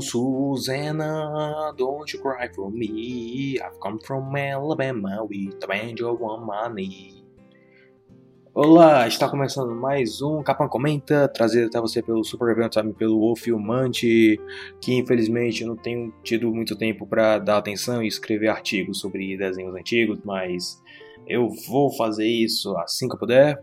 Susanna, don't you cry for me. I've come from Alabama with a band of one money. Olá, está começando mais um Capão Comenta, trazido até você pelo Super Event Time, pelo O Filmante, que infelizmente eu não tenho tido muito tempo para dar atenção e escrever artigos sobre desenhos antigos, mas eu vou fazer isso assim que eu puder.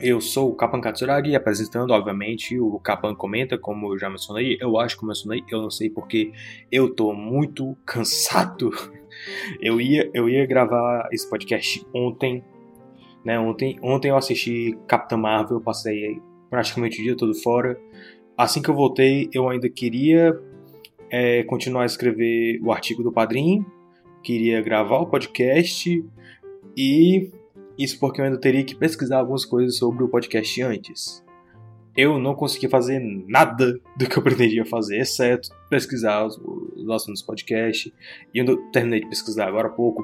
Eu sou o Kapan Katsuragi, apresentando, obviamente, o Kapan Comenta, como eu já mencionei. Eu acho que eu mencionei, eu não sei porque eu tô muito cansado. Eu ia, eu ia gravar esse podcast ontem, né? Ontem, ontem eu assisti Capitã Marvel, passei praticamente o dia todo fora. Assim que eu voltei, eu ainda queria é, continuar a escrever o artigo do Padrim, queria gravar o podcast e isso porque eu ainda teria que pesquisar algumas coisas sobre o podcast antes. Eu não consegui fazer nada do que eu pretendia fazer, exceto pesquisar os, os assuntos do podcast. E eu terminei de pesquisar agora há pouco.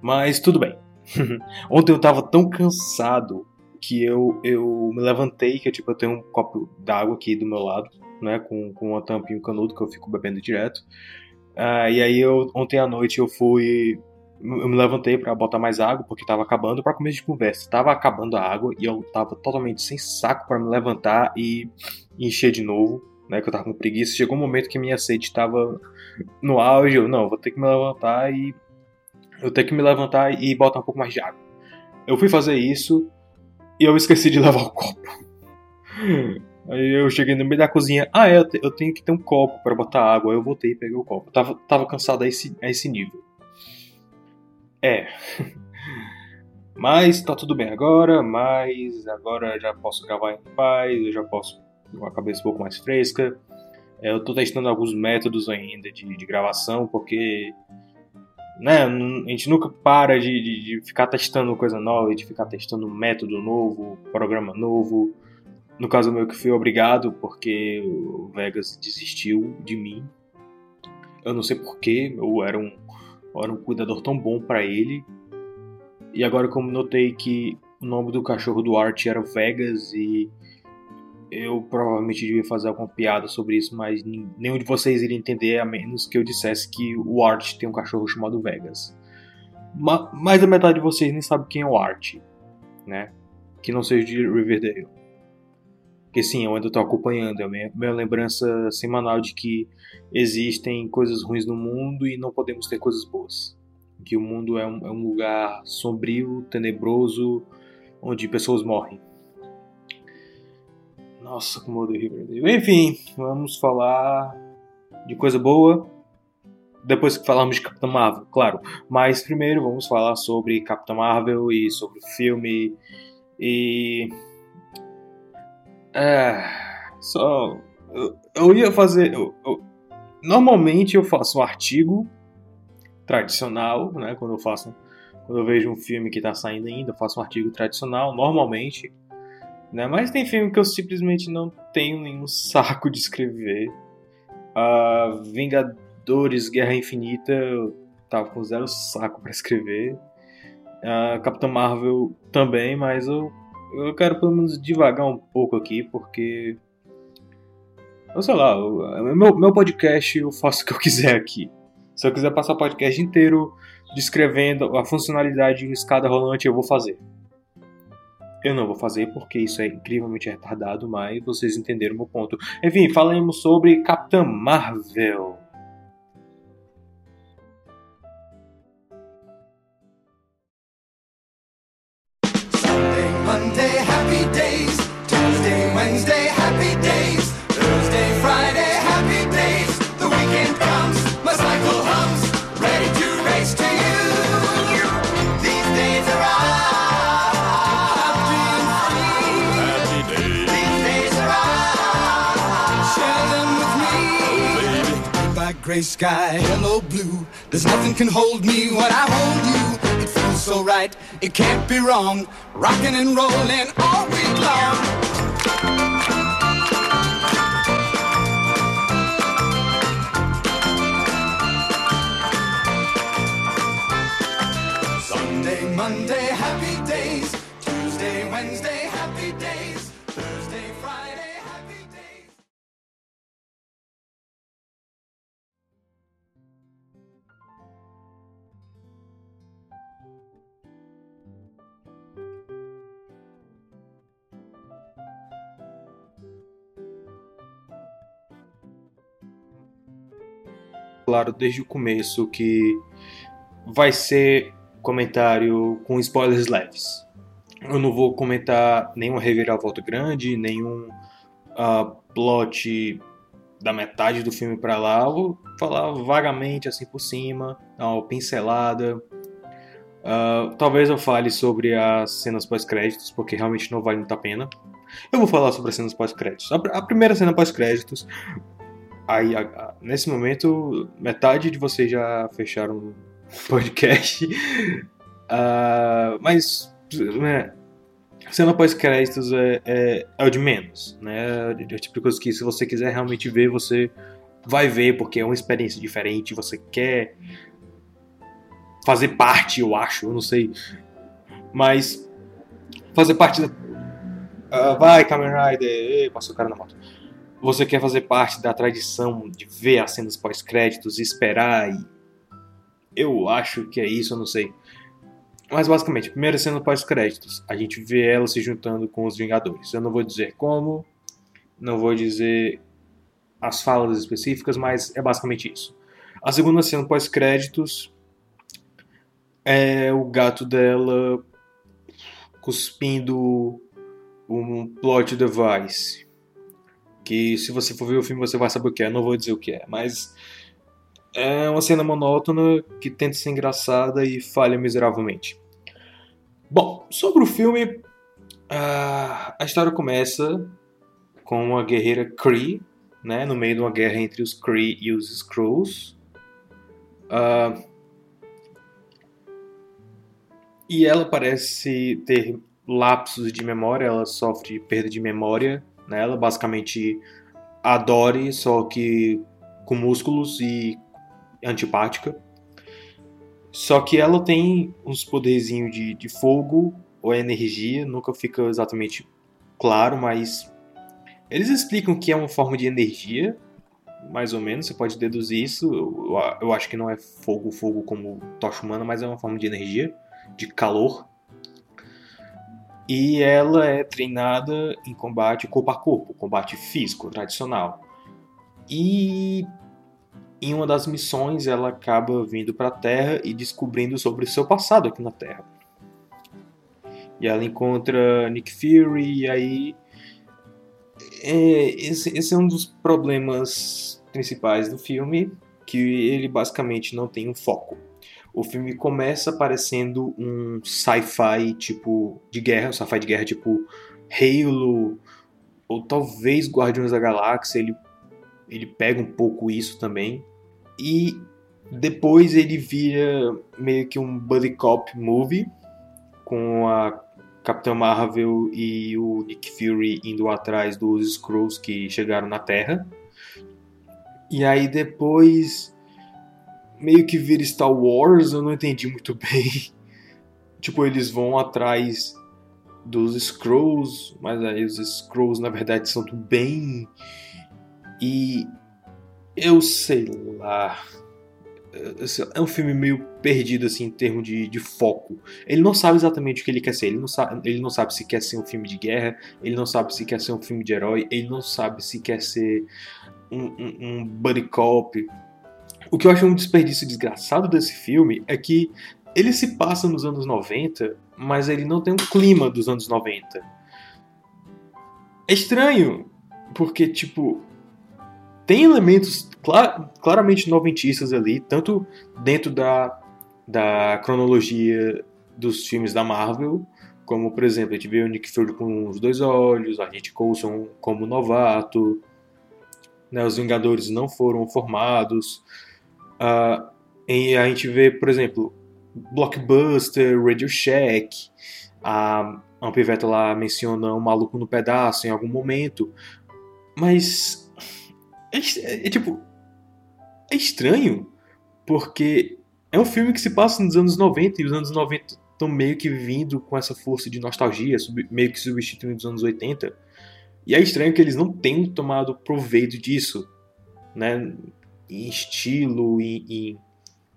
Mas tudo bem. Ontem eu tava tão cansado que eu, eu me levantei, que tipo, eu tenho um copo d'água aqui do meu lado, né, com, com uma tampinha e um canudo que eu fico bebendo direto. Uh, e aí eu, ontem à noite eu fui eu me levantei para botar mais água porque tava acabando para começo de conversa. Tava acabando a água e eu tava totalmente sem saco para me levantar e encher de novo, né? Que eu tava com preguiça. Chegou um momento que minha sede tava no auge. Eu, não, vou ter que me levantar e eu tenho que me levantar e botar um pouco mais de água. Eu fui fazer isso e eu esqueci de levar o copo. Aí eu cheguei no meio da cozinha. Ah, é, eu tenho que ter um copo para botar água. Aí eu voltei e peguei o copo. Eu tava, tava cansado a esse, a esse nível. É. Mas tá tudo bem agora, mas agora já posso gravar em paz, eu já posso com a cabeça um pouco mais fresca. É, eu tô testando alguns métodos ainda de, de gravação, porque né, a gente nunca para de, de, de, ficar testando coisa nova, de ficar testando método novo, programa novo. No caso meu que fui obrigado, porque o Vegas desistiu de mim. Eu não sei porquê, eu era um era um cuidador tão bom para ele. E agora, como notei que o nome do cachorro do Art era Vegas e eu provavelmente devia fazer alguma piada sobre isso, mas nenhum de vocês iria entender a menos que eu dissesse que o Art tem um cachorro chamado Vegas. Mais da metade de vocês nem sabe quem é o Art, né? Que não seja de Riverdale. Porque sim, eu ainda estou acompanhando, é a minha, minha lembrança semanal de que existem coisas ruins no mundo e não podemos ter coisas boas. Que o mundo é um, é um lugar sombrio, tenebroso, onde pessoas morrem. Nossa, como eu odeio Riverdale. Enfim, vamos falar de coisa boa. Depois que falamos de Capitã Marvel, claro. Mas primeiro vamos falar sobre Capitã Marvel e sobre o filme. E é. Só. Eu, eu ia fazer. Eu, eu, normalmente eu faço um artigo tradicional, né? Quando eu faço. Quando eu vejo um filme que está saindo ainda, eu faço um artigo tradicional, normalmente. Né? Mas tem filme que eu simplesmente não tenho nenhum saco de escrever. Uh, Vingadores Guerra Infinita, eu tava com zero saco para escrever. Uh, Capitão Marvel também, mas eu eu quero pelo menos devagar um pouco aqui, porque. Eu sei lá, meu, meu podcast eu faço o que eu quiser aqui. Se eu quiser passar o podcast inteiro descrevendo a funcionalidade de escada rolante, eu vou fazer. Eu não vou fazer porque isso é incrivelmente retardado, mas vocês entenderam o meu ponto. Enfim, falemos sobre Capitã Marvel. Gray sky, hello blue. There's nothing can hold me when I hold you. It feels so right, it can't be wrong. Rocking and rolling all week long. Sunday, Monday, happy Claro, desde o começo que vai ser comentário com spoilers leves. Eu não vou comentar nenhuma reviravolta grande, nenhum ah, plot da metade do filme pra lá. Eu vou falar vagamente assim por cima, dar uma pincelada. Ah, talvez eu fale sobre as cenas pós-créditos, porque realmente não vale muito a pena. Eu vou falar sobre as cenas pós-créditos. A, a primeira cena pós-créditos. Aí, nesse momento, metade de vocês já fecharam o podcast. Ah, mas, né, cena pós-créditos é, é, é o de menos, né? É o tipo de coisa que, se você quiser realmente ver, você vai ver, porque é uma experiência diferente. Você quer fazer parte, eu acho, eu não sei. Mas fazer parte da. Ah, vai, Kamen Rider! Ê, passou o cara na moto. Você quer fazer parte da tradição de ver as cenas pós-créditos e esperar e. Eu acho que é isso, eu não sei. Mas basicamente, primeira cena pós-créditos. A gente vê ela se juntando com os Vingadores. Eu não vou dizer como, não vou dizer as falas específicas, mas é basicamente isso. A segunda cena pós-créditos é o gato dela cuspindo um plot device. Que se você for ver o filme você vai saber o que é, não vou dizer o que é, mas é uma cena monótona que tenta ser engraçada e falha miseravelmente. Bom, sobre o filme, a história começa com uma guerreira Kree, né, no meio de uma guerra entre os Kree e os Skrulls. Ah, e ela parece ter lapsos de memória, ela sofre de perda de memória, né? Ela basicamente adore, só que com músculos e antipática. Só que ela tem uns poderzinhos de, de fogo ou energia, nunca fica exatamente claro, mas eles explicam que é uma forma de energia, mais ou menos, você pode deduzir isso. Eu- eu acho que não é fogo, fogo como tocha humana, mas é uma forma de energia, de calor. E ela é treinada em combate corpo a corpo, combate físico, tradicional. E em uma das missões ela acaba vindo para a Terra e descobrindo sobre o seu passado aqui na Terra. E ela encontra Nick Fury e aí é, esse, esse é um dos problemas principais do filme, que ele basicamente não tem um foco. O filme começa parecendo um sci-fi tipo de guerra, um sci-fi de guerra tipo Halo ou talvez Guardiões da Galáxia, ele ele pega um pouco isso também. E depois ele vira meio que um buddy cop movie com a Capitã Marvel e o Nick Fury indo atrás dos Skrulls que chegaram na Terra. E aí depois meio que vira Star Wars, eu não entendi muito bem. tipo, eles vão atrás dos Skrulls, mas aí os Skrulls na verdade são do bem. E eu sei lá. É um filme meio perdido assim em termos de, de foco. Ele não sabe exatamente o que ele quer ser. Ele não, sabe, ele não sabe se quer ser um filme de guerra. Ele não sabe se quer ser um filme de herói. Ele não sabe se quer ser um, um, um buddy cop. O que eu acho um desperdício desgraçado desse filme é que ele se passa nos anos 90, mas ele não tem um clima dos anos 90. É estranho, porque, tipo, tem elementos clar, claramente noventistas ali, tanto dentro da, da cronologia dos filmes da Marvel, como, por exemplo, a gente vê o Nick Fury com os dois olhos, a gente Coulson como novato, né, os Vingadores não foram formados. Uh, e a gente vê, por exemplo, Blockbuster, Radio Shack, a Ampiveta lá menciona um maluco no pedaço em algum momento, mas é, é, é tipo é estranho porque é um filme que se passa nos anos 90 e os anos 90 estão meio que vindo com essa força de nostalgia, meio que substituindo os anos 80. E é estranho que eles não tenham tomado proveito disso, né? Em estilo, em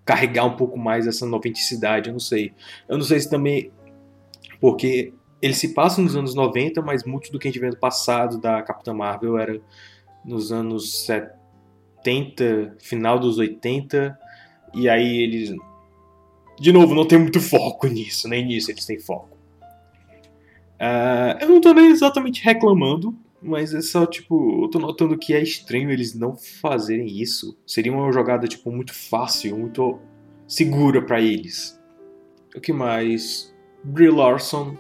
carregar um pouco mais essa noventicidade, eu não sei. Eu não sei se também. Porque ele se passa nos anos 90, mas muito do que a gente vê no passado da Capitã Marvel era nos anos 70, final dos 80, e aí eles. De novo, não tem muito foco nisso, nem nisso eles têm foco. Uh, eu não tô nem exatamente reclamando, mas é só tipo, eu tô notando que é estranho eles não fazerem isso. Seria uma jogada tipo muito fácil, muito segura para eles. O que mais? Brie Larson.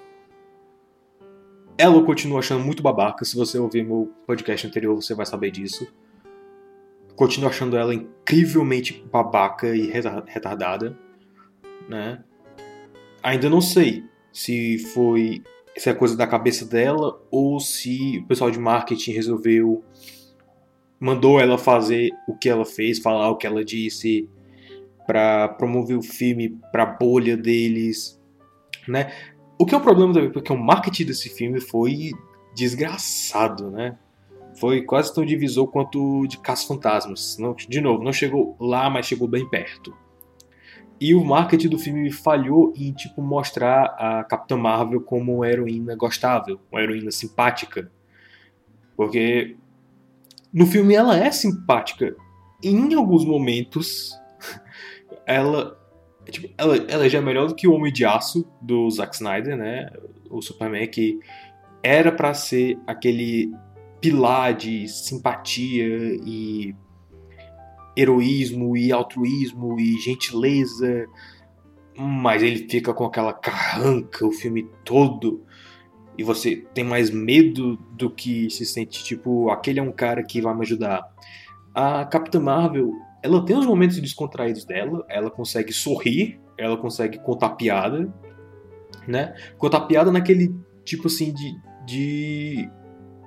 Ela eu continuo achando muito babaca. Se você ouvir meu podcast anterior, você vai saber disso. Continuo achando ela incrivelmente babaca e retardada, né? Ainda não sei se foi se é coisa da cabeça dela ou se o pessoal de marketing resolveu mandou ela fazer o que ela fez, falar o que ela disse para promover o filme para bolha deles, né? O que é o problema também, porque o marketing desse filme foi desgraçado, né? Foi quase tão divisor quanto de Caça Fantasmas. Não, de novo, não chegou lá, mas chegou bem perto. E o marketing do filme falhou em tipo mostrar a Capitã Marvel como uma heroína gostável, uma heroína simpática. Porque no filme ela é simpática. Em alguns momentos ela tipo, ela, ela já é melhor do que o Homem de Aço do Zack Snyder, né? O Superman que era para ser aquele pilar de simpatia e heroísmo e altruísmo e gentileza, mas ele fica com aquela carranca o filme todo e você tem mais medo do que se sente tipo, aquele é um cara que vai me ajudar. A Capitã Marvel, ela tem os momentos descontraídos dela, ela consegue sorrir, ela consegue contar piada, né? Contar piada naquele tipo assim de de,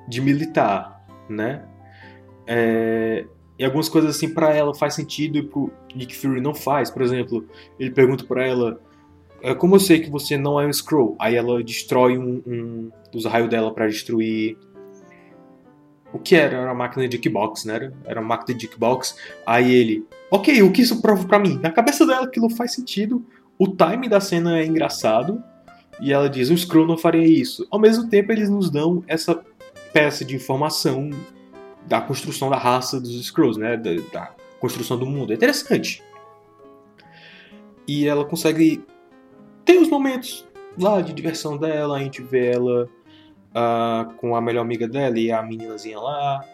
de militar, né? É, e algumas coisas assim para ela faz sentido e pro Nick Fury não faz. Por exemplo, ele pergunta para ela é, como eu sei que você não é um Skrull? Aí ela destrói um, um usa raio dela para destruir o que era? Era uma máquina de Kickbox, né? Era uma máquina de Kickbox. Aí ele, ok, o que isso prova para mim? Na cabeça dela aquilo faz sentido. O time da cena é engraçado. E ela diz, o Skrull não faria isso. Ao mesmo tempo, eles nos dão essa peça de informação da construção da raça dos Skrulls, né? Da, da, construção do mundo. É interessante. E ela consegue ter os momentos lá de diversão dela, a gente vê ela uh, com a melhor amiga dela e a meninazinha lá.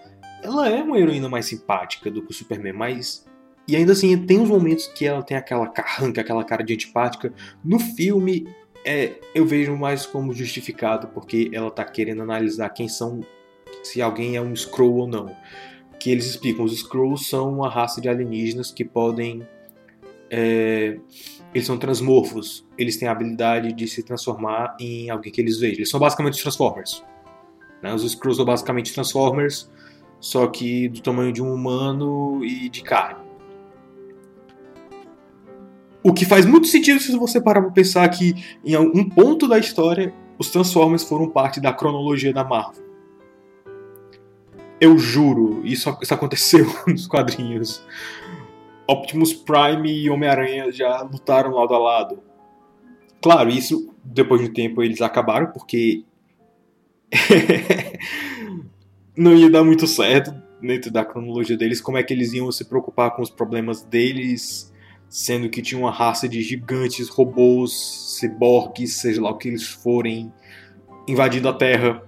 Ela é uma heroína mais simpática do que o Superman, mas. E ainda assim, tem uns momentos que ela tem aquela carranca, aquela cara de antipática. No filme, é, eu vejo mais como justificado, porque ela tá querendo analisar quem são se alguém é um Skrull ou não. Que eles explicam, os Skrulls são uma raça de alienígenas que podem. É, eles são transmorfos, eles têm a habilidade de se transformar em alguém que eles vejam. Eles são basicamente Transformers. Né? Os Skrulls são basicamente Transformers, só que do tamanho de um humano e de carne. O que faz muito sentido se você parar para pensar que em algum ponto da história os Transformers foram parte da cronologia da Marvel. Eu juro, isso, isso aconteceu nos quadrinhos. Optimus Prime e Homem-Aranha já lutaram lado a lado. Claro, isso depois de um tempo eles acabaram porque não ia dar muito certo dentro da cronologia deles. Como é que eles iam se preocupar com os problemas deles, sendo que tinha uma raça de gigantes, robôs, ciborgues, seja lá o que eles forem, invadindo a Terra.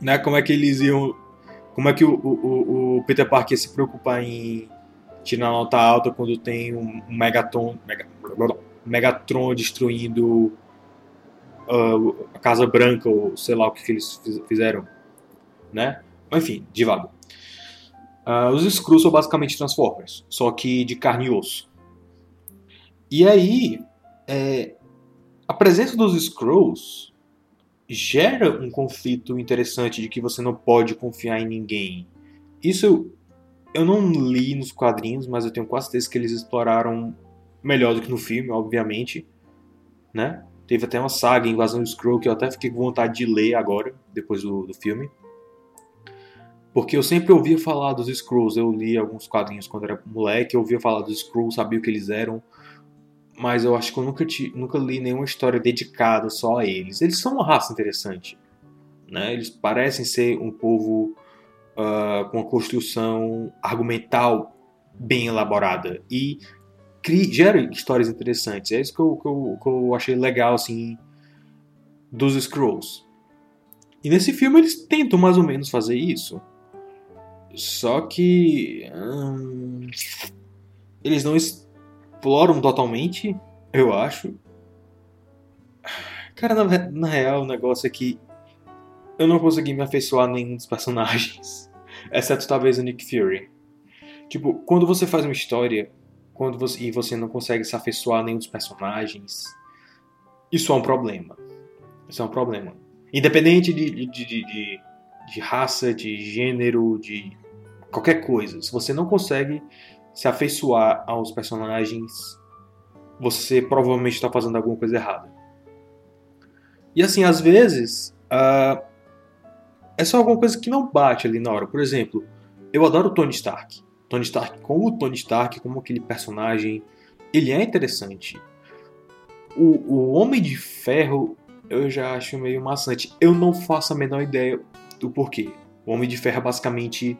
Né? Como é que eles iam como é que o, o, o Peter Parker se preocupa em tirar nota alta quando tem um Megatron, Megatron destruindo uh, a Casa Branca ou sei lá o que, que eles fizeram, né? Enfim, devagar. Uh, os Skrulls são basicamente Transformers, só que de carne e osso. E aí, é, a presença dos Skrulls gera um conflito interessante de que você não pode confiar em ninguém. Isso eu não li nos quadrinhos, mas eu tenho quase certeza que eles exploraram melhor do que no filme, obviamente, né? Teve até uma saga, Invasão do Skrull, que eu até fiquei com vontade de ler agora, depois do, do filme. Porque eu sempre ouvia falar dos Skrulls, eu li alguns quadrinhos quando era moleque, eu ouvia falar dos Skrulls, sabia o que eles eram, mas eu acho que eu nunca, te, nunca li nenhuma história dedicada só a eles. Eles são uma raça interessante. Né? Eles parecem ser um povo uh, com uma construção argumental bem elaborada e gera histórias interessantes. É isso que eu, que eu, que eu achei legal assim dos Scrolls. E nesse filme eles tentam mais ou menos fazer isso. Só que. Hum, eles não exploram totalmente, eu acho. Cara, na, na real, o negócio é que eu não consegui me afeiçoar a nenhum dos personagens. Exceto talvez o Nick Fury. Tipo, quando você faz uma história quando você, e você não consegue se afeiçoar a nenhum dos personagens, isso é um problema. Isso é um problema. Independente de, de, de, de, de raça, de gênero, de qualquer coisa. Se você não consegue se afeiçoar aos personagens, você provavelmente está fazendo alguma coisa errada. E assim, às vezes, uh, é só alguma coisa que não bate ali na hora. Por exemplo, eu adoro Tony Stark. Tony Stark como Tony Stark, como aquele personagem, ele é interessante. O, o Homem de Ferro eu já acho meio maçante. Eu não faço a menor ideia do porquê. O Homem de Ferro é basicamente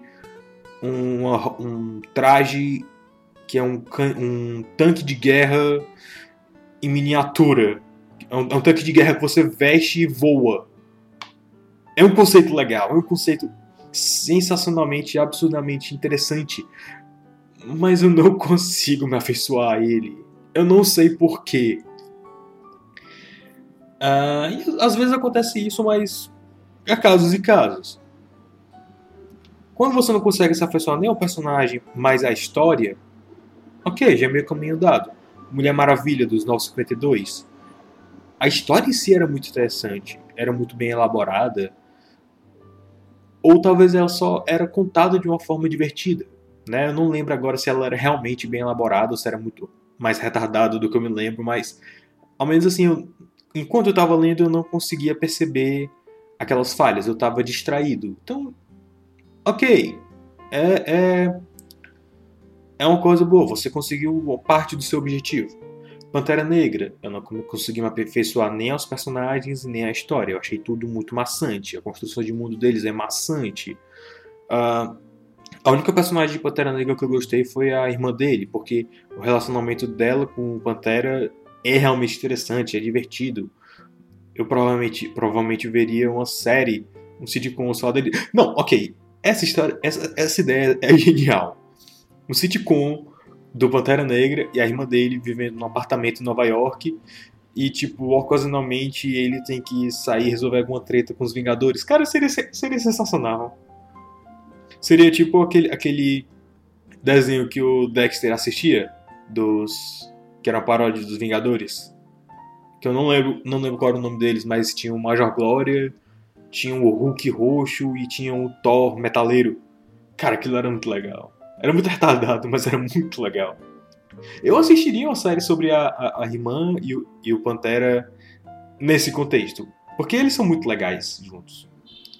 um, um traje que é um, um tanque de guerra em miniatura. É um, é um, tanque de guerra que você veste e voa. É um conceito legal, é um conceito sensacionalmente, absurdamente interessante. Mas eu não consigo me afeiçoar a ele. Eu não sei porquê. Uh, às vezes acontece isso, mas há casos e casos. Quando você não consegue se afeiçoar nem ao personagem, mas à história, ok, já é meio caminho dado. Mulher Maravilha dos 952. A história em si era muito interessante, era muito bem elaborada. Ou talvez ela só era contada de uma forma divertida. Né? Eu não lembro agora se ela era realmente bem elaborada ou se era muito mais retardado do que eu me lembro, mas ao menos assim, eu, enquanto eu estava lendo, eu não conseguia perceber aquelas falhas, eu estava distraído. Então, ok, é, é, é uma coisa boa, você conseguiu parte do seu objetivo. Pantera Negra, eu não consegui me aperfeiçoar nem aos personagens nem à história. Eu achei tudo muito maçante. A construção de mundo deles é maçante. Uh, a única personagem de Pantera Negra que eu gostei foi a irmã dele, porque o relacionamento dela com o Pantera é realmente interessante, é divertido. Eu provavelmente, provavelmente veria uma série, um sitcom só dele. Não, ok. Essa história, essa, essa ideia é genial. Um sitcom do Pantera Negra e a irmã dele vivendo num apartamento em Nova York e, tipo, ocasionalmente ele tem que sair e resolver alguma treta com os Vingadores. Cara, seria, seria sensacional. Seria tipo aquele, aquele desenho que o Dexter assistia, dos que era a paródia dos Vingadores. Que eu não lembro, não lembro qual era o nome deles, mas tinha o Major Glória, tinha o Hulk roxo e tinha o Thor metaleiro. Cara, aquilo era muito legal. Era muito retardado, mas era muito legal. Eu assistiria uma série sobre a, a, a e o, e o Pantera nesse contexto. Porque eles são muito legais juntos.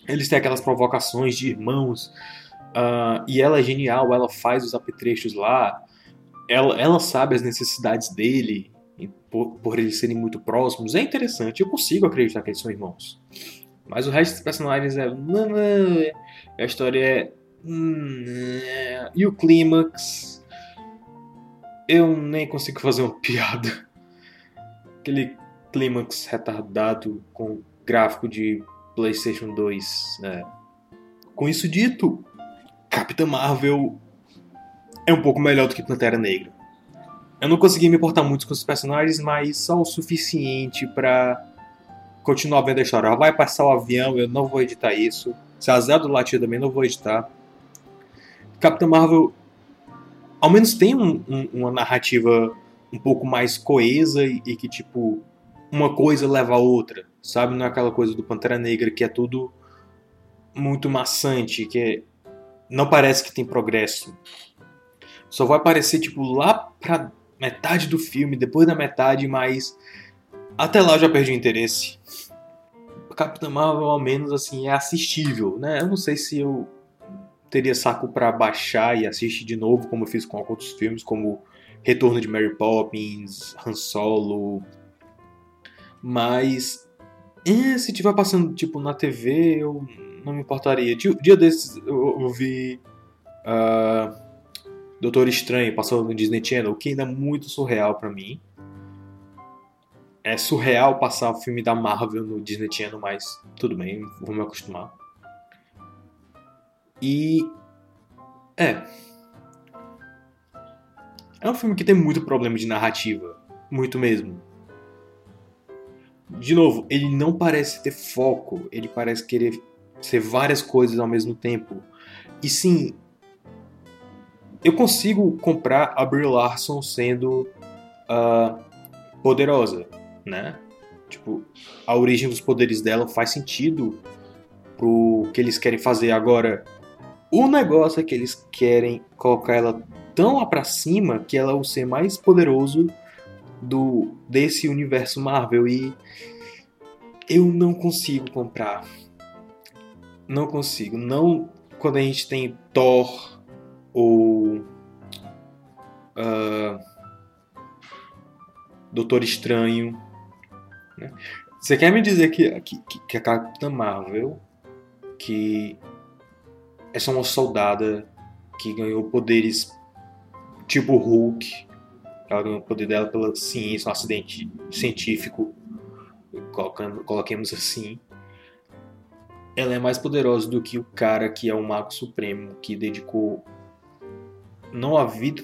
Eles têm aquelas provocações de irmãos. Uh, e ela é genial, ela faz os apetrechos lá. Ela, ela sabe as necessidades dele, por, por eles serem muito próximos. É interessante, eu consigo acreditar que eles são irmãos. Mas o resto dos personagens é. A história é. Hum, e o clímax. Eu nem consigo fazer uma piada. Aquele clímax retardado com gráfico de PlayStation 2. É. Com isso dito, Capitã Marvel é um pouco melhor do que Pantera Negra. Eu não consegui me importar muito com os personagens, mas só o suficiente para continuar vendo a história. Vai passar o avião, eu não vou editar isso. Se a do Latir também não vou editar. Capitã Marvel ao menos tem um, um, uma narrativa um pouco mais coesa e, e, que, tipo, uma coisa leva a outra, sabe? Não é aquela coisa do Pantera Negra que é tudo muito maçante, que é, não parece que tem progresso. Só vai aparecer, tipo, lá pra metade do filme, depois da metade, mas até lá eu já perdi o interesse. Capitã Marvel, ao menos, assim, é assistível, né? Eu não sei se eu teria saco para baixar e assistir de novo, como eu fiz com outros filmes, como Retorno de Mary Poppins, Han Solo. Mas é, se tiver passando tipo na TV, eu não me importaria. Dia desses eu, vi uh, Doutor Estranho passou no Disney Channel, o que ainda é muito surreal para mim. É surreal passar o filme da Marvel no Disney Channel, mas tudo bem, vou me acostumar. E. É. É um filme que tem muito problema de narrativa. Muito mesmo. De novo, ele não parece ter foco. Ele parece querer ser várias coisas ao mesmo tempo. E sim. Eu consigo comprar a Brie Larson sendo uh, poderosa, né? Tipo, a origem dos poderes dela faz sentido pro que eles querem fazer agora. O negócio é que eles querem colocar ela tão lá pra cima que ela é o ser mais poderoso do desse universo Marvel e eu não consigo comprar. Não consigo. Não quando a gente tem Thor ou uh, Doutor Estranho. Né? Você quer me dizer que, que, que a Capitã Marvel, que essa é uma soldada que ganhou poderes tipo Hulk. Ela ganhou o poder dela pela ciência, um acidente científico, coloquemos assim. Ela é mais poderosa do que o cara que é o Mago Supremo, que dedicou não a vida,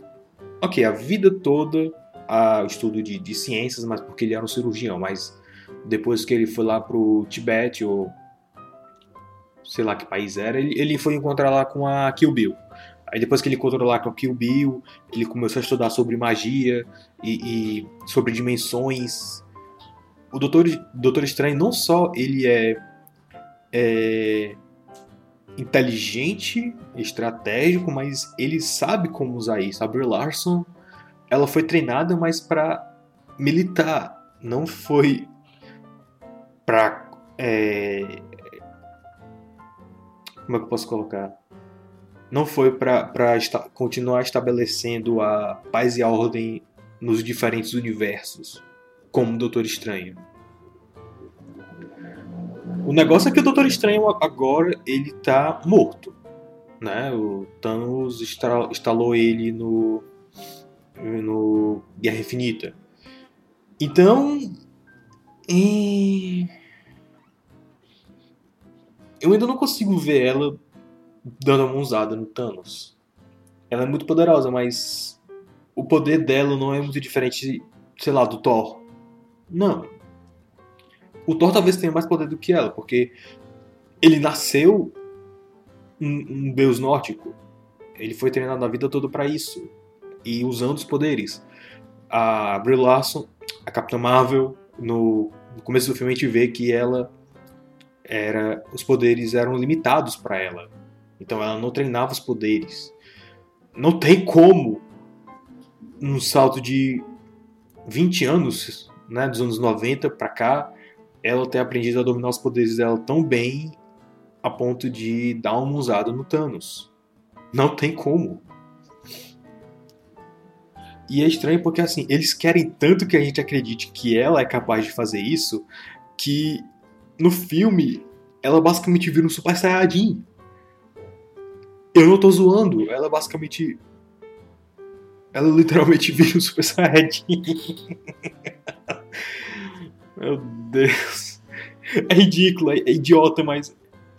ok, a vida toda ao estudo de, de ciências, mas porque ele era um cirurgião, mas depois que ele foi lá pro Tibete ou sei lá que país era, ele, ele foi encontrar lá com a Kill Bill. Aí depois que ele encontrou lá com a Kill Bill, ele começou a estudar sobre magia e, e sobre dimensões. O Doutor, Doutor Estranho não só ele é, é inteligente, estratégico, mas ele sabe como usar isso. A Brie Larson, ela foi treinada mais para militar, não foi para é, como é que eu posso colocar? Não foi para continuar estabelecendo a paz e a ordem nos diferentes universos, como o Doutor Estranho. O negócio é que o Doutor Estranho agora ele tá morto, né? O Thanos instalou ele no no Guerra Infinita. Então, e eu ainda não consigo ver ela dando uma usada no Thanos. Ela é muito poderosa, mas o poder dela não é muito diferente, sei lá, do Thor. Não. O Thor talvez tenha mais poder do que ela, porque ele nasceu um, um deus nórdico. Ele foi treinado a vida toda para isso. E usando os poderes. A Brie Larson, a Capitã Marvel, no, começo do filme a gente vê que ela era os poderes eram limitados para ela. Então ela não treinava os poderes. Não tem como num salto de 20 anos, né, dos anos 90 para cá, ela ter aprendido a dominar os poderes dela tão bem a ponto de dar uma usada no Thanos. Não tem como. E é estranho porque assim, eles querem tanto que a gente acredite que ela é capaz de fazer isso, que no filme, ela basicamente vira um Super Saiyajin. Eu não tô zoando, ela basicamente. Ela literalmente vira um Super Saiyajin. Meu Deus. É ridículo, é idiota, mas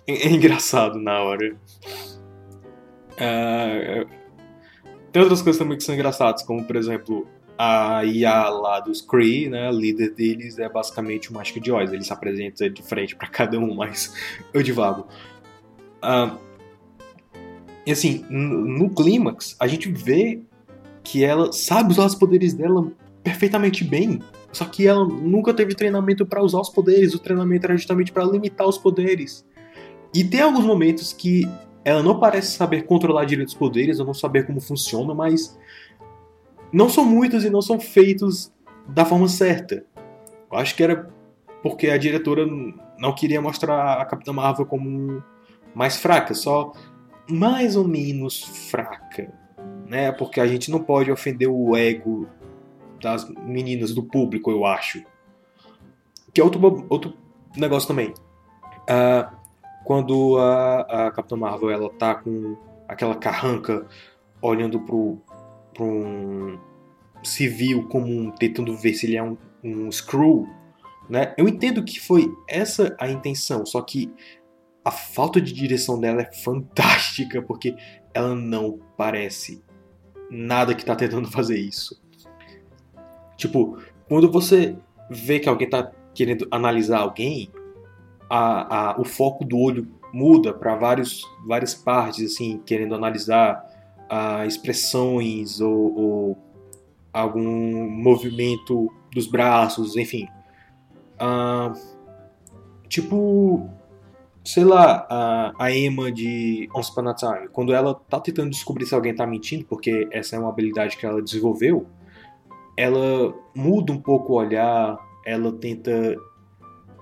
é, é engraçado na hora. Uh, tem outras coisas também que são engraçadas, como por exemplo, a IA lá dos Kree, né, a líder deles é basicamente o Mágico de Oz. Ele se apresenta de frente para cada um, mas eu divago. Uh, E assim, no clímax, a gente vê que ela sabe usar os poderes dela perfeitamente bem. Só que ela nunca teve treinamento para usar os poderes. O treinamento era justamente para limitar os poderes. E tem alguns momentos que ela não parece saber controlar direito os poderes, ou não saber como funciona, mas não são muitos e não são feitos da forma certa. Eu acho que era porque a diretora não queria mostrar a Capitã Marvel como mais fraca, só mais ou menos fraca, né? Porque a gente não pode ofender o ego das meninas do público, eu acho. Que é outro, outro negócio também. Uh, quando a, a Capitã Marvel ela tá com aquela carranca olhando pro, pro um civil comum, tentando ver se ele é um, um Screw, né? Eu entendo que foi essa a intenção, só que a falta de direção dela é fantástica, porque ela não parece nada que tá tentando fazer isso. Tipo, quando você vê que alguém tá querendo analisar alguém, a, a, o foco do olho muda para várias partes, assim, querendo analisar a expressões ou, ou algum movimento dos braços, enfim. Uh, tipo, sei lá, a, a Emma de Once Upon a Time, quando ela tá tentando descobrir se alguém tá mentindo, porque essa é uma habilidade que ela desenvolveu, ela muda um pouco o olhar, ela tenta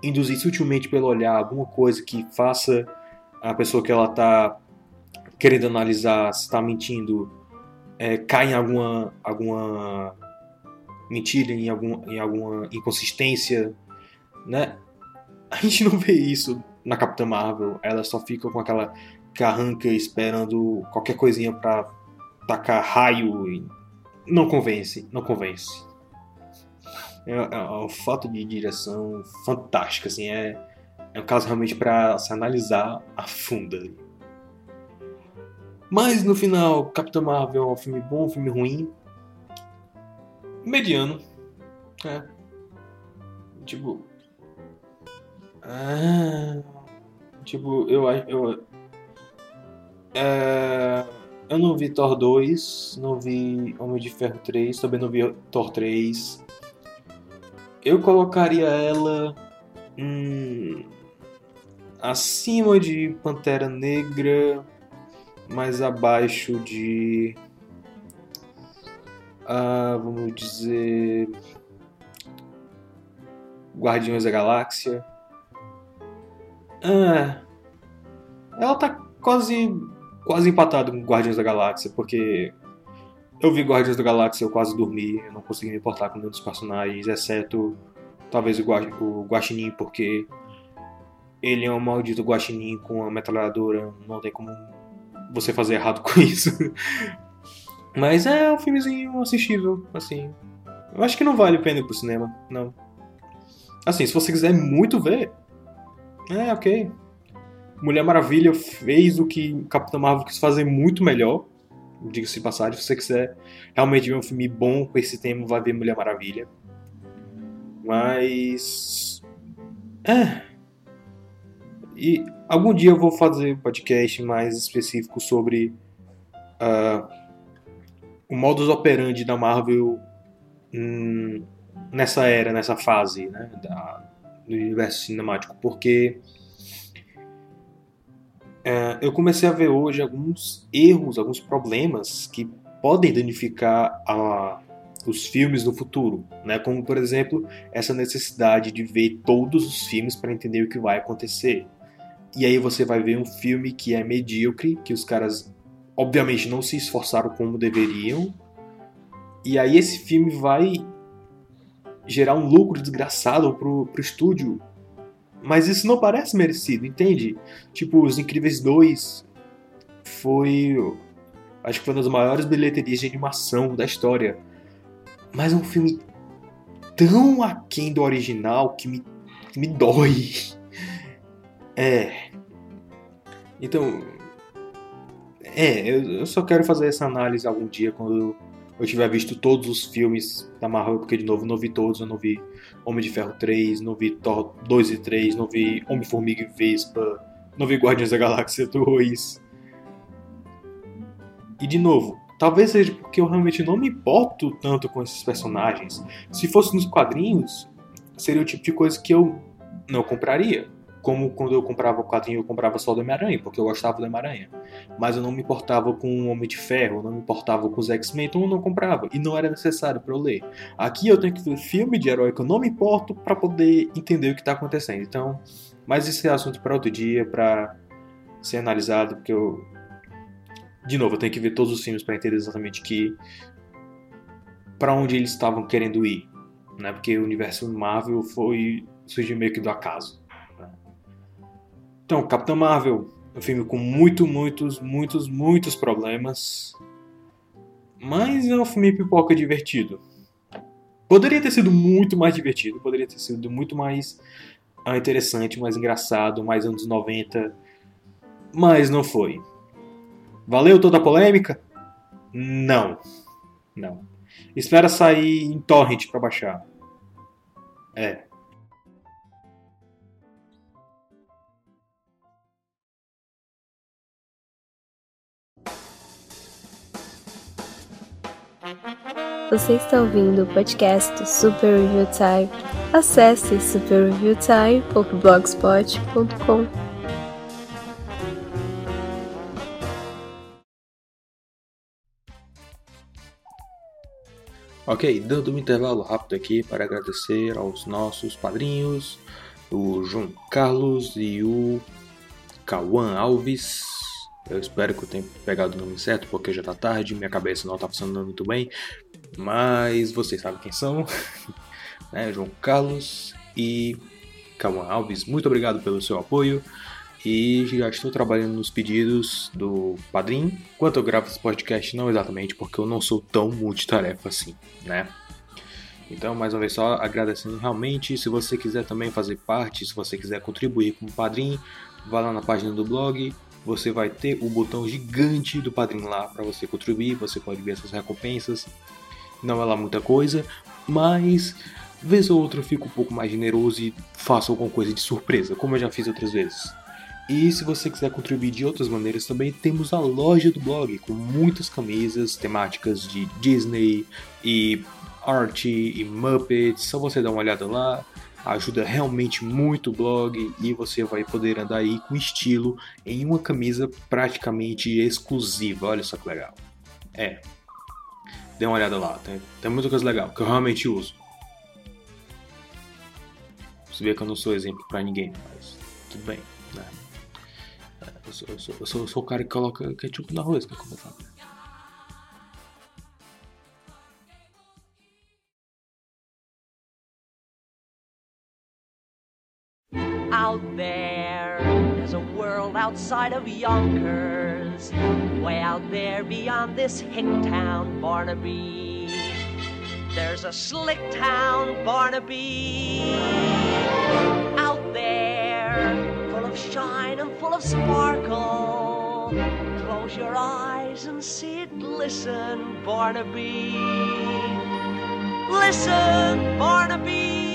induzir sutilmente pelo olhar alguma coisa que faça a pessoa que ela tá querendo analisar se está mentindo é, cai em alguma, alguma mentira, em, algum, em alguma inconsistência, né? A gente não vê isso na Capitã Marvel. Ela só fica com aquela carranca esperando qualquer coisinha para tacar raio e não convence, não convence. É, é, é um fato de direção fantástica, assim, é, é um caso realmente para se analisar a fundo. Mas no final, Capitão Marvel é um filme bom, um filme ruim. Mediano. É. Tipo. Ah, tipo, eu acho. Eu, é, eu não vi Thor 2, não vi Homem de Ferro 3, também não vi Thor 3. Eu colocaria ela hum, acima de Pantera Negra mais abaixo de. Ah, vamos dizer. Guardiões da Galáxia. Ah, ela tá quase quase empatado com Guardiões da Galáxia, porque eu vi Guardiões da Galáxia, eu quase dormi, eu não consegui me importar com nenhum dos personagens, exceto talvez o, Gua o Guaxinim, porque ele é um maldito Guaxinim com a metralhadora, não tem como você fazer errado com isso. Mas é um filmezinho assistível, assim. Eu acho que não vale a pena ir pro cinema, não. Assim, se você quiser muito ver, é ok. Mulher Maravilha fez o que Capitão Marvel quis fazer muito melhor. Diga-se de passagem, se você quiser realmente ver um filme bom com esse tema, vai ver Mulher Maravilha. Mas. É. E algum dia eu vou fazer um podcast mais específico sobre uh, o modus operandi da Marvel hum, nessa era, nessa fase né, da, do universo cinemático, porque uh, eu comecei a ver hoje alguns erros, alguns problemas que podem danificar a, os filmes no futuro, né? Como por exemplo essa necessidade de ver todos os filmes para entender o que vai acontecer. E aí você vai ver um filme que é medíocre, que os caras obviamente não se esforçaram como deveriam. E aí esse filme vai gerar um lucro desgraçado pro, pro estúdio. Mas isso não parece merecido, entende? Tipo, Os Incríveis 2 foi. Acho que foi uma das maiores bilheterias de animação da história. Mas é um filme tão aquém do original que me, que me dói. É. Então. É, eu, só quero fazer essa análise algum dia quando eu tiver visto todos os filmes da Marvel, porque de novo não vi todos, eu não vi Homem de Ferro 3, não vi Thor 2 e 3, não vi Homem-Formiga e Vespa, não vi Guardiões da Galáxia 2. E de novo, talvez seja porque eu realmente não me importo tanto com esses personagens. Se fosse nos quadrinhos, seria o tipo de coisa que eu não compraria. Como quando eu comprava o quadrinho, eu comprava só do Homem-Aranha, porque eu gostava do Homem-Aranha. Mas eu não me importava com o Homem de Ferro, eu não me importava com os X-Men, então eu não comprava. E não era necessário para eu ler. Aqui eu tenho que ver filme de herói que eu não me importo para poder entender o que está acontecendo. Então, mas isso é assunto para outro dia, para ser analisado, porque eu. De novo, eu tenho que ver todos os filmes para entender exatamente que. para onde eles estavam querendo ir. Né? Porque o universo Marvel foi surgiu meio que do acaso. Então, Capitão Marvel, um filme com muito, muitos, muitos, muitos problemas. Mas é um filme pipoca divertido. Poderia ter sido muito mais divertido, poderia ter sido muito mais ah, interessante, mais engraçado, mais anos 90. Mas não foi. Valeu toda a polêmica? Não. Não. Espera sair em torrent para baixar. É. Você está ouvindo o podcast Super Review Time. Acesse superreviewtime.blogspot.com. Ok, dando um intervalo rápido aqui para agradecer aos nossos padrinhos, o João Carlos e o Cauã Alves. Eu espero que eu tenha pegado o nome certo, porque já está tarde, minha cabeça não está funcionando muito bem, mas vocês sabem quem são, né? João Carlos e Cauã Alves. Muito obrigado pelo seu apoio e já estou trabalhando nos pedidos do Padrim. Enquanto eu gravo esse podcast, não exatamente, porque eu não sou tão multitarefa assim, né? Então, mais uma vez só agradecendo realmente. Se você quiser também fazer parte, se você quiser contribuir como Padrim, vá lá na página do blog. Você vai ter o botão gigante do Padrim lá para você contribuir. Você pode ver essas recompensas. Não é lá muita coisa, mas vez ou outra eu fico um pouco mais generoso e faço alguma coisa de surpresa, como eu já fiz outras vezes. E se você quiser contribuir de outras maneiras também, temos a loja do blog com muitas camisas temáticas de Disney e Archie e Muppets. Só você dar uma olhada lá, ajuda realmente muito o blog e você vai poder andar aí com estilo em uma camisa praticamente exclusiva. Olha só que legal. É. Dê uma olhada lá, tem, tem muita coisa legal que eu realmente uso. Você vê que eu não sou exemplo para ninguém, mas tudo bem, né? Eu sou, eu, sou, eu, sou, eu sou o cara que coloca ketchup no arroz, que como eu falo. Out there, outside of Yonkers. Way out there beyond this hick town, Barnaby. There's a slick town, Barnaby. Out there, full of shine and full of sparkle. Close your eyes and see it glisten, Barnaby. Listen, Barnaby.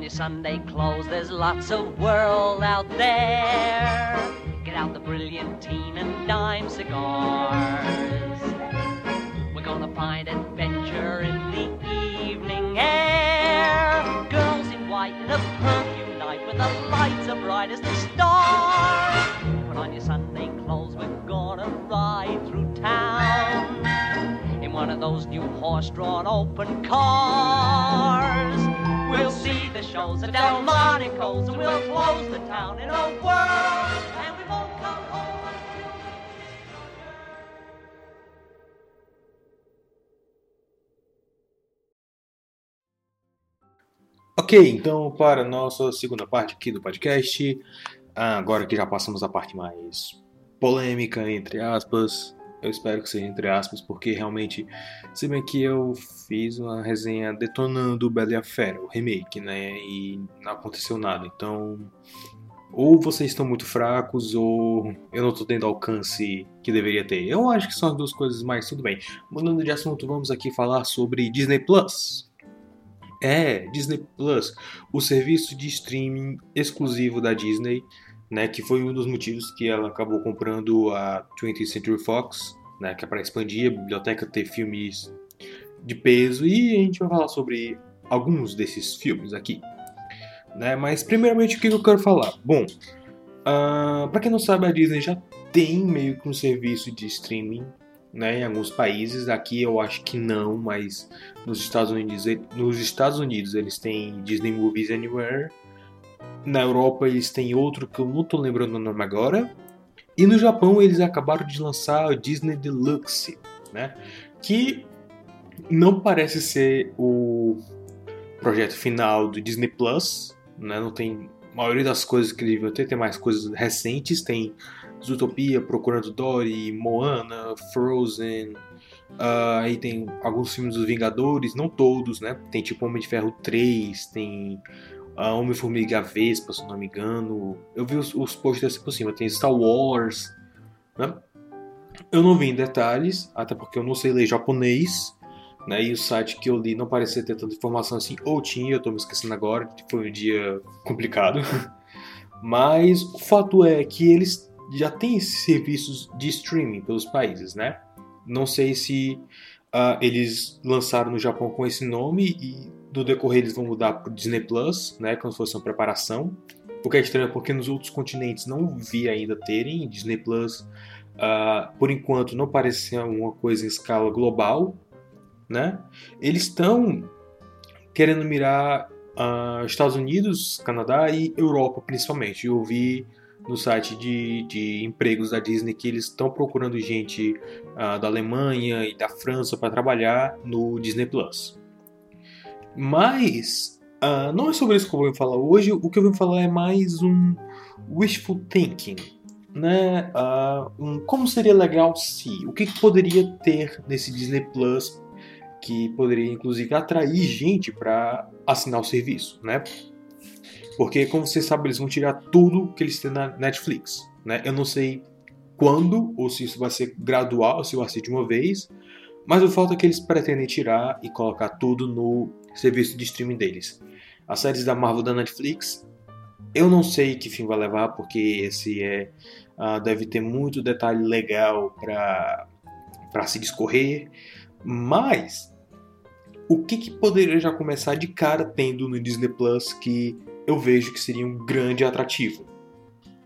On your Sunday clothes, there's lots of world out there. Get out the brilliant brilliantine and dime cigars. We're gonna find adventure in the evening air. Girls in white in a perfume night with the lights as bright as the stars. Put on your Sunday clothes, we're gonna ride through town in one of those new horse-drawn open cars. We'll see the shows at Delmonico's and we'll close the town in a whirl. And we won't come home Ok, então para a nossa segunda parte aqui do podcast, agora que já passamos a parte mais polêmica, entre aspas, eu espero que seja entre aspas, porque realmente, se bem que eu fiz uma resenha detonando o Bela e a Fera, o remake, né, e não aconteceu nada, então ou vocês estão muito fracos ou eu não estou tendo alcance que deveria ter. Eu acho que são as duas coisas, mas tudo bem. Mudando de assunto, vamos aqui falar sobre Disney Plus. É, Disney Plus, o serviço de streaming exclusivo da Disney, né, que foi um dos motivos que ela acabou comprando a 20th Century Fox, né, que é para expandir a biblioteca, ter filmes de peso e a gente vai falar sobre alguns desses filmes aqui. Né? Mas primeiramente o que eu quero falar? Bom, uh, ah, para quem não sabe a Disney já tem meio que um serviço de streaming né, em alguns países. Aqui eu acho que não, mas nos Estados Unidos, nos Estados Unidos eles têm Disney Movies Anywhere. Na Europa eles têm outro que eu não estou lembrando o nome agora. E no Japão eles acabaram de lançar o Disney Deluxe, né? Que não parece ser o projeto final do Disney Plus, né? Não tem a maioria das coisas que deviam ter, tem mais coisas recentes, tem Zootopia, Procurando Dory, Moana, Frozen, uh, aí tem alguns filmes dos Vingadores, não todos, né? Tem tipo Homem de Ferro 3, tem uh, Homem-Formiga Vespa, se não me engano. Eu vi os, os posters por cima, tem Star Wars, né? Eu não vi em detalhes, até porque eu não sei ler japonês, né? E o site que eu li não parecia ter tanta informação assim, ou tinha, eu tô me esquecendo agora, foi um dia complicado. Mas o fato é que eles já têm esses serviços de streaming pelos países, né? Não sei se uh, eles lançaram no Japão com esse nome e no decorrer eles vão mudar para Disney Plus, né? Como se fosse uma preparação. O que é estranho porque nos outros continentes não vi ainda terem Disney Plus. Uh, por enquanto não parece ser uma coisa em escala global, né? Eles estão querendo mirar uh, Estados Unidos, Canadá e Europa principalmente. Eu vi no site de, de empregos da Disney que eles estão procurando gente uh, da Alemanha e da França para trabalhar no Disney Plus. Mas uh, não é sobre isso que eu vou falar hoje. O que eu vou falar é mais um wishful thinking, né? Uh, um, como seria legal se? O que, que poderia ter nesse Disney Plus que poderia inclusive atrair gente para assinar o serviço, né? Porque, como você sabe, eles vão tirar tudo que eles têm na Netflix, né? Eu não sei quando, ou se isso vai ser gradual, se vai ser de uma vez, mas o fato é que eles pretendem tirar e colocar tudo no serviço de streaming deles. As séries da Marvel da Netflix, eu não sei que fim vai levar, porque esse é uh, deve ter muito detalhe legal para se discorrer, mas o que, que poderia já começar de cara tendo no Disney Plus que eu vejo que seria um grande atrativo?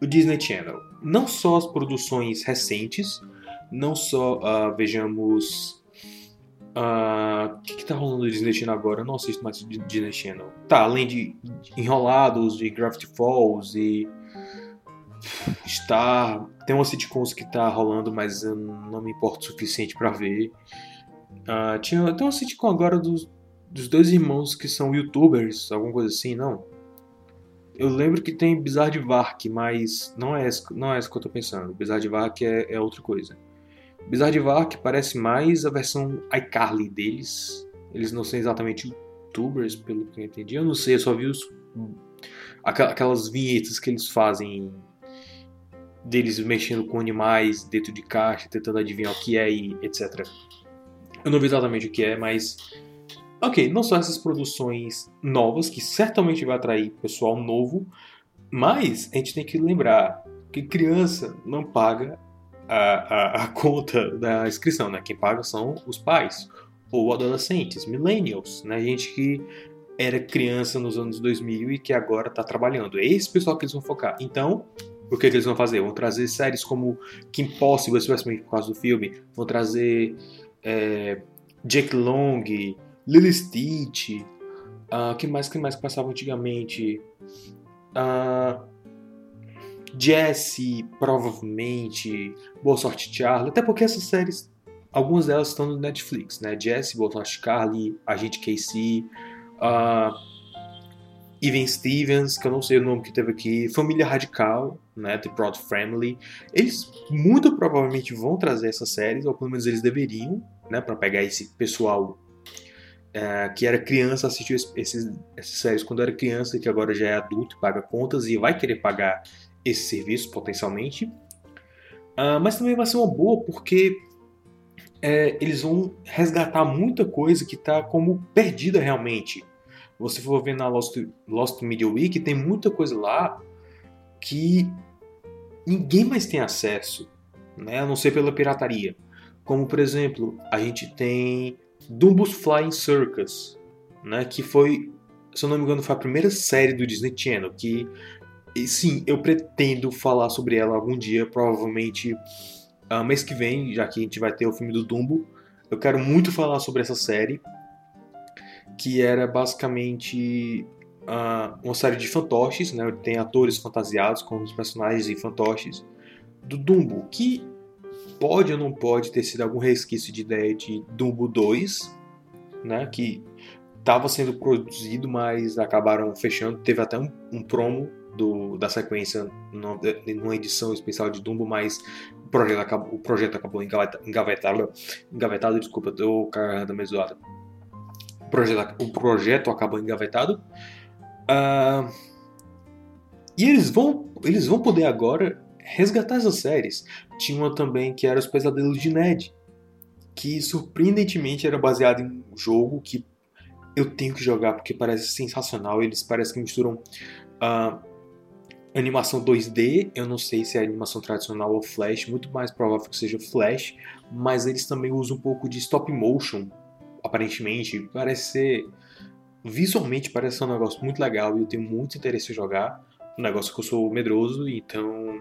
O Disney Channel. Não só as produções recentes, não só uh, vejamos. Ah, o que, que tá rolando no Disney Channel agora? Eu não assisto mais Disney Channel. Tá, além de Enrolados, de Gravity Falls e. Star. Tem umas sitcoms que tá rolando, mas eu não me importo o suficiente para ver. Uh, tinha até uma sitcom agora dos, dos dois irmãos que são youtubers, alguma coisa assim, não? Eu lembro que tem Bizarre de Vark, mas não é essa, não é essa que eu tô pensando. Bizarre de Vark é, é outra coisa. Bizarre de Vark parece mais a versão iCarly deles. Eles não são exatamente youtubers, pelo que eu entendi. Eu não sei, eu só vi os, aquelas vinhetas que eles fazem deles mexendo com animais dentro de caixa, tentando adivinhar o que é e etc. Eu não vi exatamente o que é, mas. Ok, não são essas produções novas, que certamente vai atrair pessoal novo, mas a gente tem que lembrar que criança não paga a, a, a conta da inscrição, né? Quem paga são os pais, ou adolescentes, millennials, né? Gente que era criança nos anos 2000 e que agora está trabalhando. É esse pessoal que eles vão focar. Então, o que, que, eles vão fazer? Vão trazer séries como Kim Possible, especialmente por causa do filme. Vão trazer é, Jack Long, Lily Stitch, uh, que mais que mais que passava antigamente? Uh, Jesse, provavelmente, Boa Sorte Charlie, até porque essas séries, algumas delas estão no Netflix, né? Jesse, Boa Sorte Charlie, Agente Casey, uh, Even Stevens, que eu não sei o nome que teve aqui, Família Radical, né, The Proud Family. Eles muito provavelmente vão trazer essas séries, ou pelo menos eles deveriam, né, para pegar esse pessoal é, que era criança, assistiu esses, essas séries quando era criança, que agora já é adulto, paga contas e vai querer pagar esse serviço potencialmente. Uh, mas também vai ser uma boa porque é, eles vão resgatar muita coisa que está como perdida realmente você for ver na Lost, Lost Media Week, tem muita coisa lá que ninguém mais tem acesso, né? a não ser pela pirataria. Como, por exemplo, a gente tem Dumbo's Flying Circus, né? que foi, se eu não me engano, foi a primeira série do Disney Channel, que, sim, eu pretendo falar sobre ela algum dia, provavelmente uh, mês que vem, já que a gente vai ter o filme do Dumbo. Eu quero muito falar sobre essa série, que era basicamente uh, uma série de fantoches, né? Tem atores fantasiados com os personagens e fantoches do Dumbo, que pode ou não pode ter sido algum resquício de ideia de Dumbo 2, né? Que estava sendo produzido, mas acabaram fechando. Teve até um, um promo do, da sequência numa edição especial de Dumbo, mas o projeto acabou, o projeto acabou engavetado, engavetado, desculpa, tô carregando a mesoada. O projeto, o projeto acabou engavetado. Uh, e eles vão, eles vão poder agora resgatar essas séries. Tinha uma também que era Os Pesadelos de Ned, que surpreendentemente era baseado em um jogo que eu tenho que jogar porque parece sensacional. Eles parecem que misturam uh, animação 2D, eu não sei se é animação tradicional ou flash, muito mais provável que seja flash, mas eles também usam um pouco de stop motion, aparentemente. Parece ser. Visualmente parece ser um negócio muito legal e eu tenho muito interesse em jogar. Um negócio que eu sou medroso, então.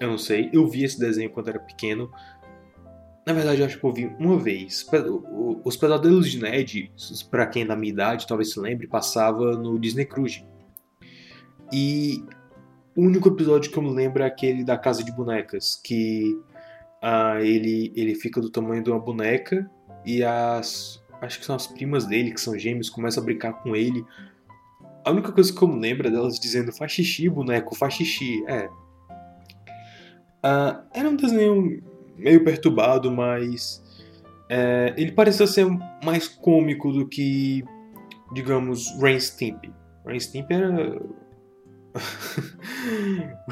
Eu não sei. Eu vi esse desenho quando era pequeno. Na verdade, eu acho que eu vi uma vez. Os Pesadelos de Ned, para quem é da minha idade talvez se lembre, passava no Disney Cruise. E o único episódio que eu me lembro é aquele da Casa de Bonecas, que uh, ele, ele fica do tamanho de uma boneca e as. Acho que são as primas dele, que são gêmeos, começam a brincar com ele. A única coisa que eu me lembro é delas dizendo faz xixi, boneco, faz xixi. É. Uh, era um desenho meio perturbado, mas. É, ele parecia ser mais cômico do que, digamos, Rain Stimpy. Rain Stimpy era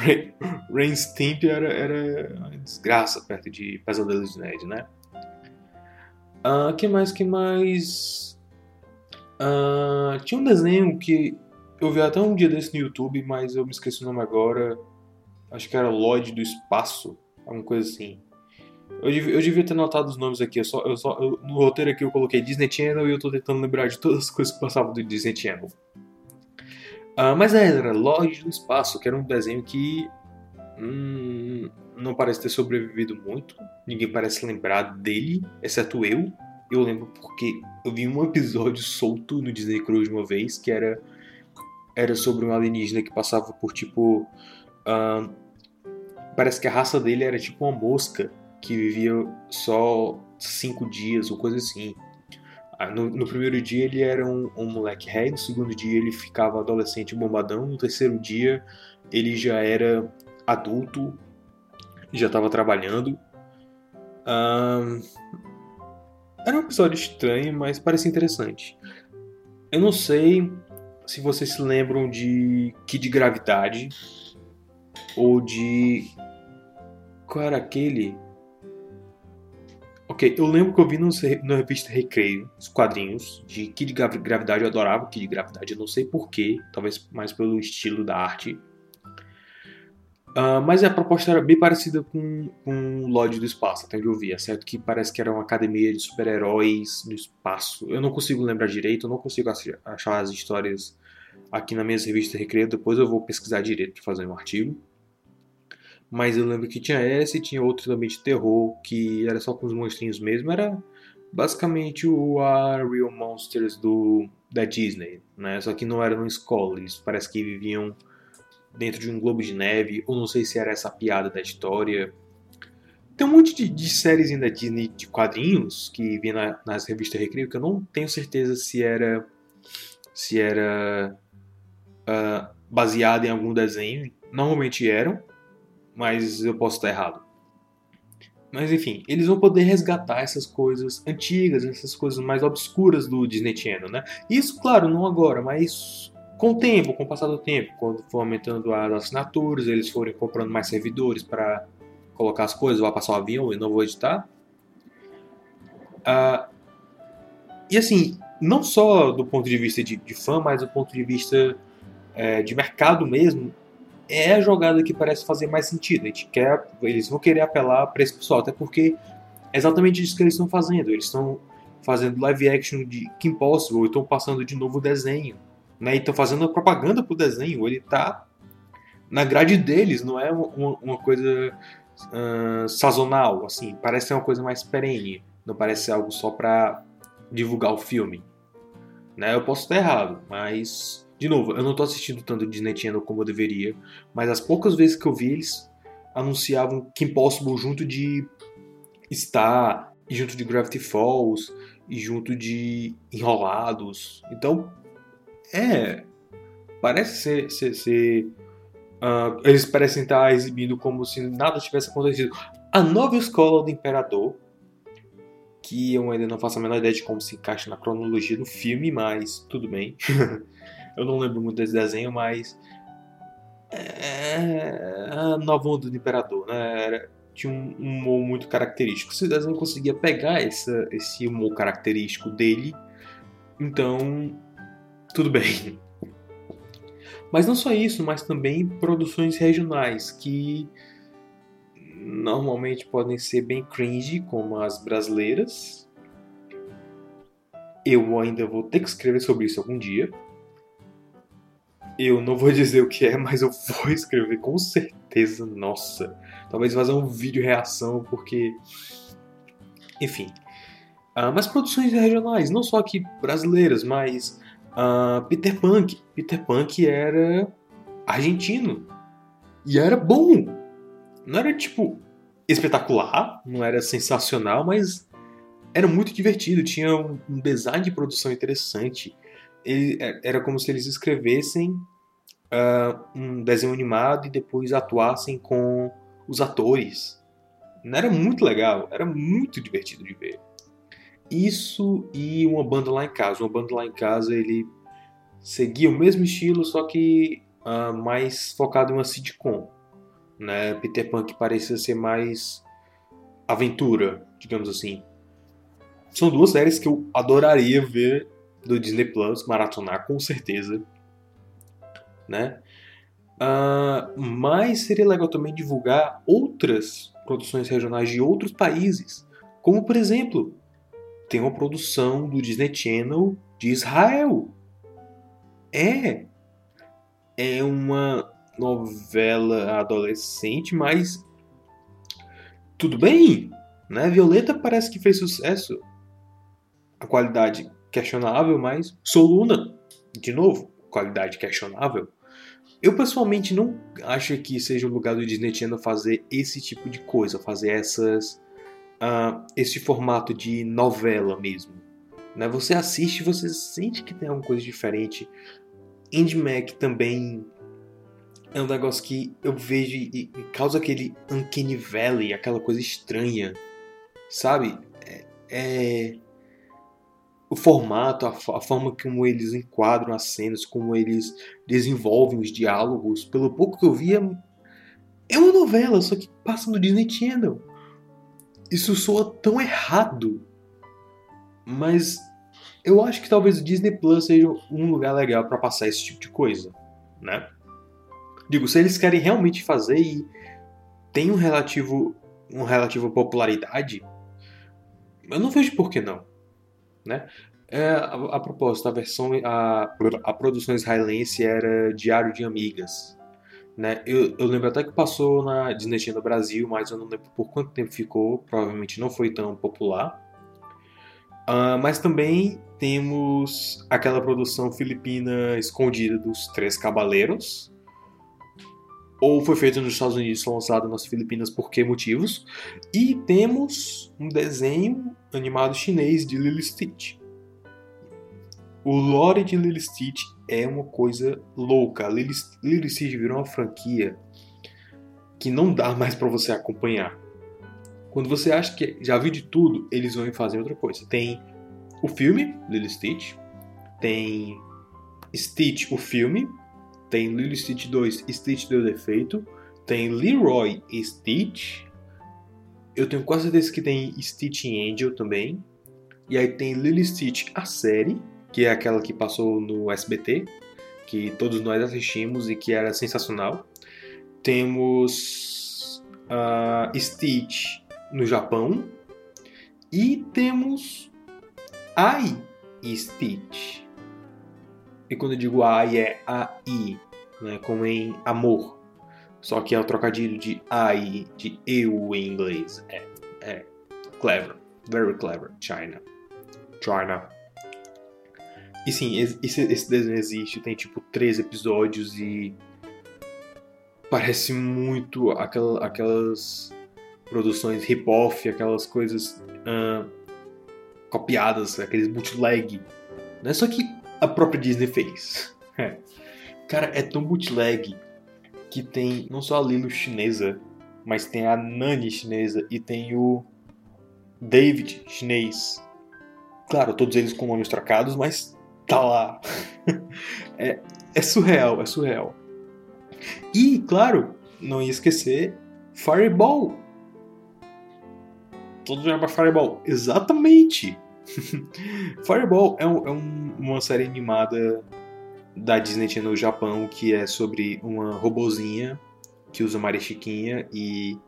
Rain Stimp era, era uma desgraça perto de Pesadelos de Ned, né? Uh, que mais, que mais? Uh, tinha um desenho que eu vi até um dia desse no YouTube, mas eu me esqueci o nome agora. Acho que era Lloyd do Espaço, alguma coisa assim. Eu devia, eu devia ter notado os nomes aqui. Eu só, eu só, eu, no roteiro aqui eu coloquei Disney Channel e eu tô tentando lembrar de todas as coisas que passavam do Disney Channel. Uh, mas é, era Lorde do Espaço, que era um desenho que hum, não parece ter sobrevivido muito. Ninguém parece lembrar dele, exceto eu. Eu lembro porque eu vi um episódio solto no Disney Cruise uma vez, que era, era sobre um alienígena que passava por tipo. Uh, parece que a raça dele era tipo uma mosca que vivia só cinco dias ou coisa assim. Ah, no, no, primeiro dia ele era um, um moleque rei, no segundo dia ele ficava adolescente bombadão, no terceiro dia ele já era adulto, já estava trabalhando. Um, era um episódio estranho, mas parecia interessante. Eu não sei se vocês se lembram de Kid Gravidade ou de. Qual era aquele? Ok, eu lembro que eu vi na revista Recreio os quadrinhos de Kid Gravidade, eu adorava Kid Gravidade, eu não sei porquê, talvez mais pelo estilo da arte. Uh, mas a proposta era bem parecida com, com Lodge do Espaço, até onde eu vi, é certo que parece que era uma academia de super-heróis no espaço. Eu não consigo lembrar direito, eu não consigo achar as histórias aqui na minha revista Recreio, depois eu vou pesquisar direito para fazer um artigo. Mas eu lembro que tinha essa e tinha outro também de terror, que era só com os monstrinhos mesmo. Era basicamente o a Real Monsters do, da Disney, né? Só que não era numa escola, eles parece que viviam dentro de um globo de neve, ou não sei se era essa piada da história. Tem um monte de, de séries da Disney de quadrinhos que vinha na, nas revistas Recreio que eu não tenho certeza se era se era uh, baseado em algum desenho. Normalmente eram, mas eu posso estar errado. Mas enfim, eles vão poder resgatar essas coisas antigas, essas coisas mais obscuras do Disney Channel, né? Isso, claro, não agora, mas com o tempo, com o passar do tempo, quando for aumentando as assinaturas, eles forem comprando mais servidores para colocar as coisas, vai passar o avião e não vou editar. Uh, e assim, não só do ponto de vista de, de fã, mas do ponto de vista é, de mercado mesmo, é a jogada que parece fazer mais sentido. Quer, eles vão querer apelar para esse pessoal, até porque é exatamente isso que eles estão fazendo. Eles estão fazendo live action de Kim Possible, estão passando de novo o desenho, né? E estão fazendo propaganda pro desenho. Ele tá na grade deles, não é uma, uma coisa uh, sazonal, assim. Parece ser uma coisa mais perene. Não parece ser algo só para divulgar o filme. Né? Eu posso estar errado, mas de novo, eu não estou assistindo tanto Disney Channel como eu deveria, mas as poucas vezes que eu vi eles anunciavam Kim Possible junto de Star, e junto de Gravity Falls, e junto de Enrolados. Então, é. Parece ser. ser, ser uh, eles parecem estar exibindo como se nada tivesse acontecido. A nova escola do Imperador, que eu ainda não faço a menor ideia de como se encaixa na cronologia do filme, mas tudo bem. eu não lembro muito desse desenho, mas. É a nova onda do Imperador, né? Era, tinha um humor muito característico. Esse desenho conseguia pegar essa, esse humor característico dele, então tudo bem. Mas não só isso, mas também produções regionais que normalmente podem ser bem cringe, como as brasileiras. Eu ainda vou ter que escrever sobre isso algum dia. Eu não vou dizer o que é, mas eu vou escrever com certeza. Nossa, talvez fazer um vídeo reação, porque. Enfim. Uh, mas produções regionais, não só aqui brasileiras, mas uh, Peter Punk. Peter Punk era argentino. E era bom. Não era tipo espetacular, não era sensacional, mas era muito divertido. Tinha um design de produção interessante. Ele, é, era como se eles escrevessem uh, um desenho animado e depois atuassem com os atores. Era muito legal, era muito divertido de ver. Isso e uma banda lá em casa. Uma banda lá em casa ele seguia o mesmo estilo, só que uh, mais focado em uma sitcom. Né? Peter Pan que parecia ser mais aventura, digamos assim. São duas séries que eu adoraria ver do Disney Plus, maratonar com certeza. Né? Uh, mas seria legal também divulgar outras produções regionais de outros países. Como, por exemplo, tem uma produção do Disney Channel de Israel. É. É uma novela adolescente, mas tudo bem, né? Violeta parece que fez sucesso. A qualidade questionável, mas Soluna, de novo, qualidade questionável. Eu pessoalmente não acho que seja o lugar do Disney Channel fazer esse tipo de coisa, fazer essas uh, esse formato de novela mesmo. Né? Você assiste, você sente que tem alguma coisa diferente. Indie Mac também é um negócio que eu vejo e, e causa aquele uncanny valley, aquela coisa estranha, sabe? É, é o formato, a, a, forma como eles enquadram as cenas, como eles desenvolvem os diálogos. Pelo pouco que eu via, é uma novela, só que passa no Disney Channel. Isso soa tão errado. Mas eu acho que talvez o Disney Plus seja um lugar legal para passar esse tipo de coisa, né? Digo, se eles querem realmente fazer e tem um relativo, uma relativa popularidade, eu não vejo por que não, né? É, a, a, propósito, a versão, a, a produção israelense era Diário de Amigas, né? Eu, eu lembro até que passou na Disney no Brasil, mas eu não lembro por quanto tempo ficou, provavelmente não foi tão popular. Uh, mas também temos aquela produção filipina escondida dos Três Cabaleiros, ou foi feito nos Estados Unidos, foi lançado nas Filipinas por que motivos. E temos um desenho animado chinês de Lily Stitch. O lore de Lily Stitch é uma coisa louca. Lily Stitch virou uma franquia que não dá mais para você acompanhar. Quando você acha que já viu de tudo, eles vão fazer outra coisa. Tem o filme Lily Stitch, tem Stitch o filme, tem Lilo Stitch 2, Stitch deu defeito, tem Leroy e Stitch, eu tenho quase certeza que tem Stitch Angel também, E aí tem Lily Stitch, a série, que é aquela que passou no SBT, que todos nós assistimos e que era sensacional. Temos uh, Stitch no Japão. E temos Ai Stitch. E quando eu digo ai é AI, né, como em amor. Só que é o trocadilho de I, de eu em inglês. É, é clever. Very clever. China. China. E sim, esse, esse desenho existe, tem tipo três episódios e parece muito aquela, aquelas produções hip-off, aquelas coisas uh, copiadas, aqueles bootleg. Né? Só que a própria Disney fez. É. Cara, é tão bootleg que tem não só a Lilo chinesa, mas tem a Nani chinesa e tem o David chinês. Claro, todos eles com nomes trocados, mas tá lá. é, é surreal, é surreal. E, claro, não ia esquecer Fireball. Todos olham pra Fireball. Exatamente! Fireball é, um, é um, uma série animada da Disney no Japão, que é sobre uma robozinha que usa Maria Chiquinha e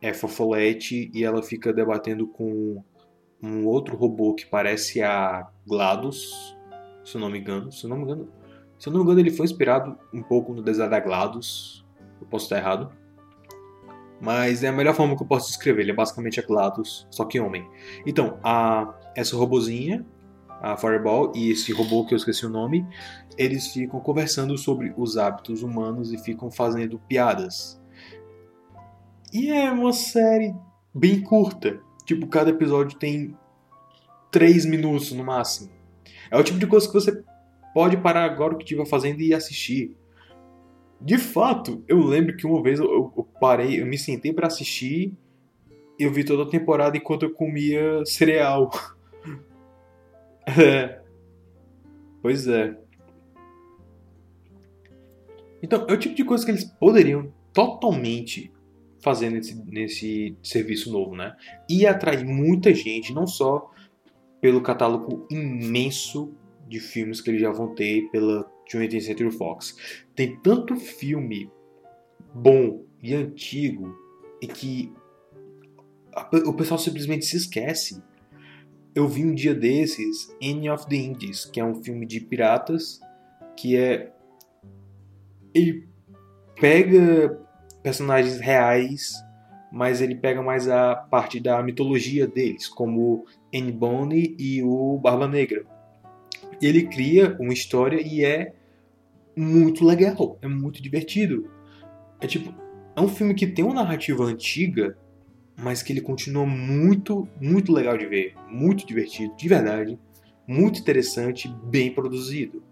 é fofolete e ela fica debatendo com um outro robô que parece a GLaDOS, se eu não me engano. Se eu não me engano, se eu não me engano ele foi inspirado um pouco no design da GLaDOS. Eu posso estar errado. Mas é a melhor forma que eu posso descrever. Ele é basicamente a GLaDOS, só que homem. Então, a, essa robozinha a Fireball e esse robô que eu esqueci o nome, eles ficam conversando sobre os hábitos humanos e ficam fazendo piadas. E é uma série bem curta. Tipo, cada episódio tem 3 minutos no máximo. É o tipo de coisa que você pode parar agora o que estiver fazendo e assistir. De fato, eu lembro que uma vez eu, eu parei, eu me sentei para assistir, eu vi toda a temporada enquanto eu comia cereal. É. Pois é. Então, é o tipo de coisa que eles poderiam totalmente fazer nesse, nesse serviço novo, né? E atrair muita gente, não só pelo catálogo imenso de filmes que eles já vão ter pela 20th Century Fox. Tem tanto filme bom e antigo e que o pessoal simplesmente se esquece eu vi um dia desses Anne of the Indies, que é um filme de piratas que é ele pega personagens reais, mas ele pega mais a parte da mitologia deles, como Anne Bonny e o Barba Negra. Ele cria uma história e é muito legal, é muito divertido. É tipo, é um filme que tem uma narrativa antiga, mas que ele continua muito, muito legal de ver, muito divertido, de verdade, muito interessante, bem produzido.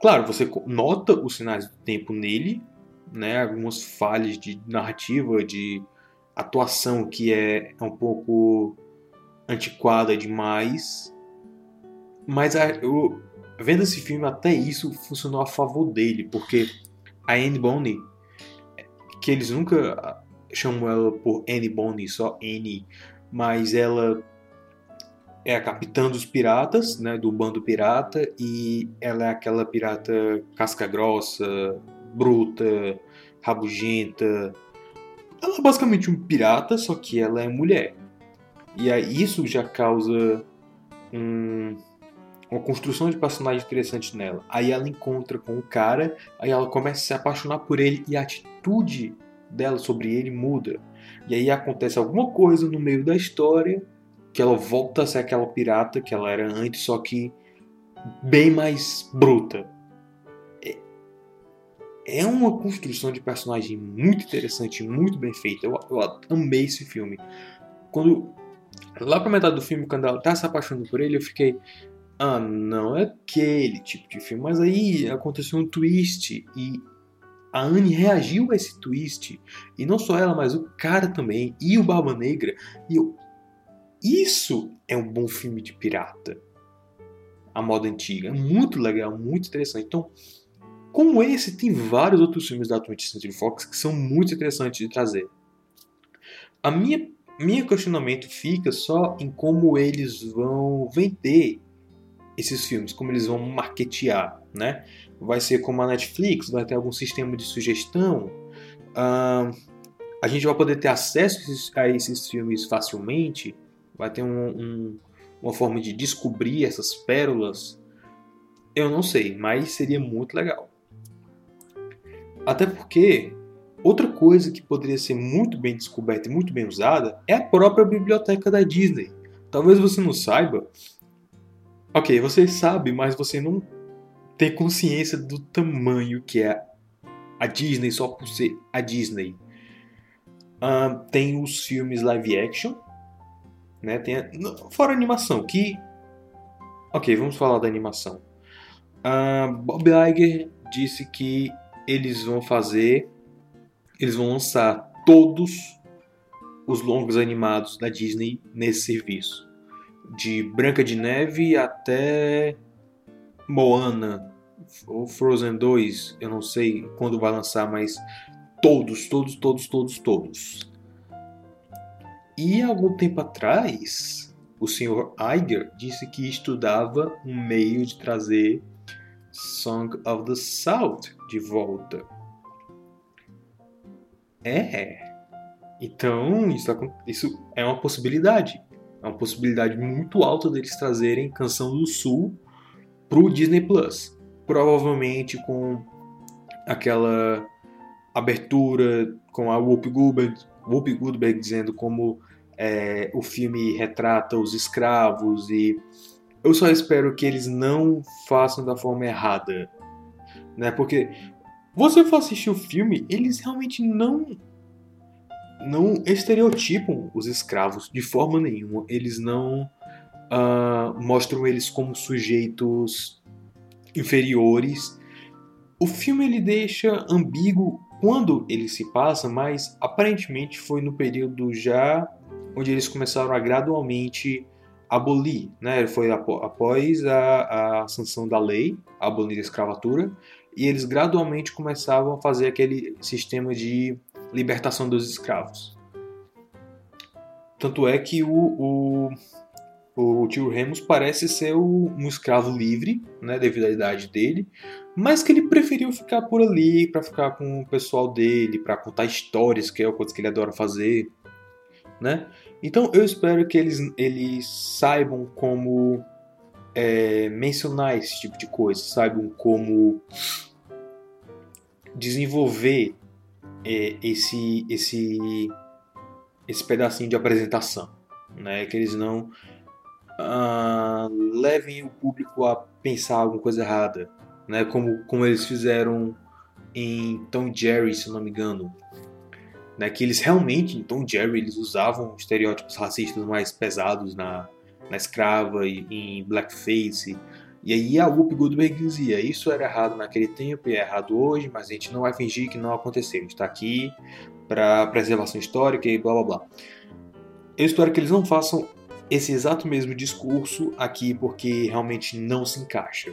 Claro, você nota os sinais do tempo nele, né, algumas falhas de narrativa, de atuação que é, é um pouco antiquada demais, mas a, eu, vendo esse filme até isso funcionou a favor dele, porque a Anne Bonny, que eles nunca chamo ela por Annie Bonny, só Annie, mas ela é a capitã dos piratas, né, do bando pirata, e ela é aquela pirata casca grossa, bruta, rabugenta. Ela é basicamente um pirata, só que ela é mulher. E aí isso já causa um, uma construção de personagem interessante nela. Aí ela encontra com o cara, aí ela começa a se apaixonar por ele e a atitude dela sobre ele muda. E aí acontece alguma coisa no meio da história que ela volta a ser aquela pirata que ela era antes, só que bem mais bruta. É, é uma construção de personagem muito interessante, muito bem feita. Eu, eu amei esse filme. Quando lá pra metade do filme, quando ela tá se apaixonando por ele, eu fiquei. Ah, não, é aquele tipo de filme. Mas aí aconteceu um twist e a Anne reagiu a esse twist. E não só ela, mas o cara também. E o Barba Negra. E eu... Isso é um bom filme de pirata. A moda antiga. É muito legal, muito interessante. Então, como esse, tem vários outros filmes da 20th Century Fox que são muito interessantes de trazer. A minha Meu questionamento fica só em como eles vão vender esses filmes, como eles vão marketear, né? Vai ser como a Netflix, vai ter algum sistema de sugestão. Uh, a gente vai poder ter acesso a esses filmes facilmente. Vai ter um, um, uma forma de descobrir essas pérolas. Eu não sei, mas seria muito legal. Até porque outra coisa que poderia ser muito bem descoberta e muito bem usada é a própria biblioteca da Disney. Talvez você não saiba, Ok, você sabe, mas você não tem consciência do tamanho que é a Disney só por ser a Disney. Uh, tem os filmes live action, né? Tem a, fora a animação, que ok, vamos falar da animação. Uh, Bob Iger disse que eles vão fazer, eles vão lançar todos os longos animados da Disney nesse serviço de Branca de Neve até Moana ou Frozen 2, eu não sei quando vai lançar, mas todos, todos, todos, todos, todos. E algum tempo atrás, o Sr. Iger disse que estudava um meio de trazer Song of the South de volta. É. Então, isso, isso é uma possibilidade. É uma possibilidade muito alta deles trazerem Canção do Sul pro Disney Plus. Provavelmente com aquela abertura com a Whoopi Goldberg, Whoopi Goldberg dizendo como é, o filme retrata os escravos e eu só espero que eles não façam da forma errada, né? Porque você for assistir o filme, eles realmente não não estereotipam os escravos de forma nenhuma. Eles não uh, mostram eles como sujeitos inferiores. O filme ele deixa ambíguo quando ele se passa, mas aparentemente foi no período já onde eles começaram a gradualmente abolir, né? Foi após a, a sanção da lei, abolir a escravatura, e eles gradualmente começavam a fazer aquele sistema de libertação dos escravos. Tanto é que o, o, o tio Remus parece ser um escravo livre, né, devido à idade dele, mas que ele preferiu ficar por ali para ficar com o pessoal dele, para contar histórias, que é o coisa que ele adora fazer, né? Então eu espero que eles, eles saibam como é, mencionar esse tipo de coisa, saibam como desenvolver é, esse, esse, esse pedacinho de apresentação, né? Que eles não ah, levem o público a pensar alguma coisa errada, né? Como, como eles fizeram em Tom Jerry, se não me engano, né? Que eles realmente em Tom Jerry eles usavam estereótipos racistas mais pesados na, na escrava e em blackface e aí a Whoopi Goldberg dizia, isso era errado naquele tempo e é errado hoje, mas a gente não vai fingir que não aconteceu. A gente está aqui para preservação histórica e blá blá blá. Eu espero que eles não façam esse exato mesmo discurso aqui porque realmente não se encaixa.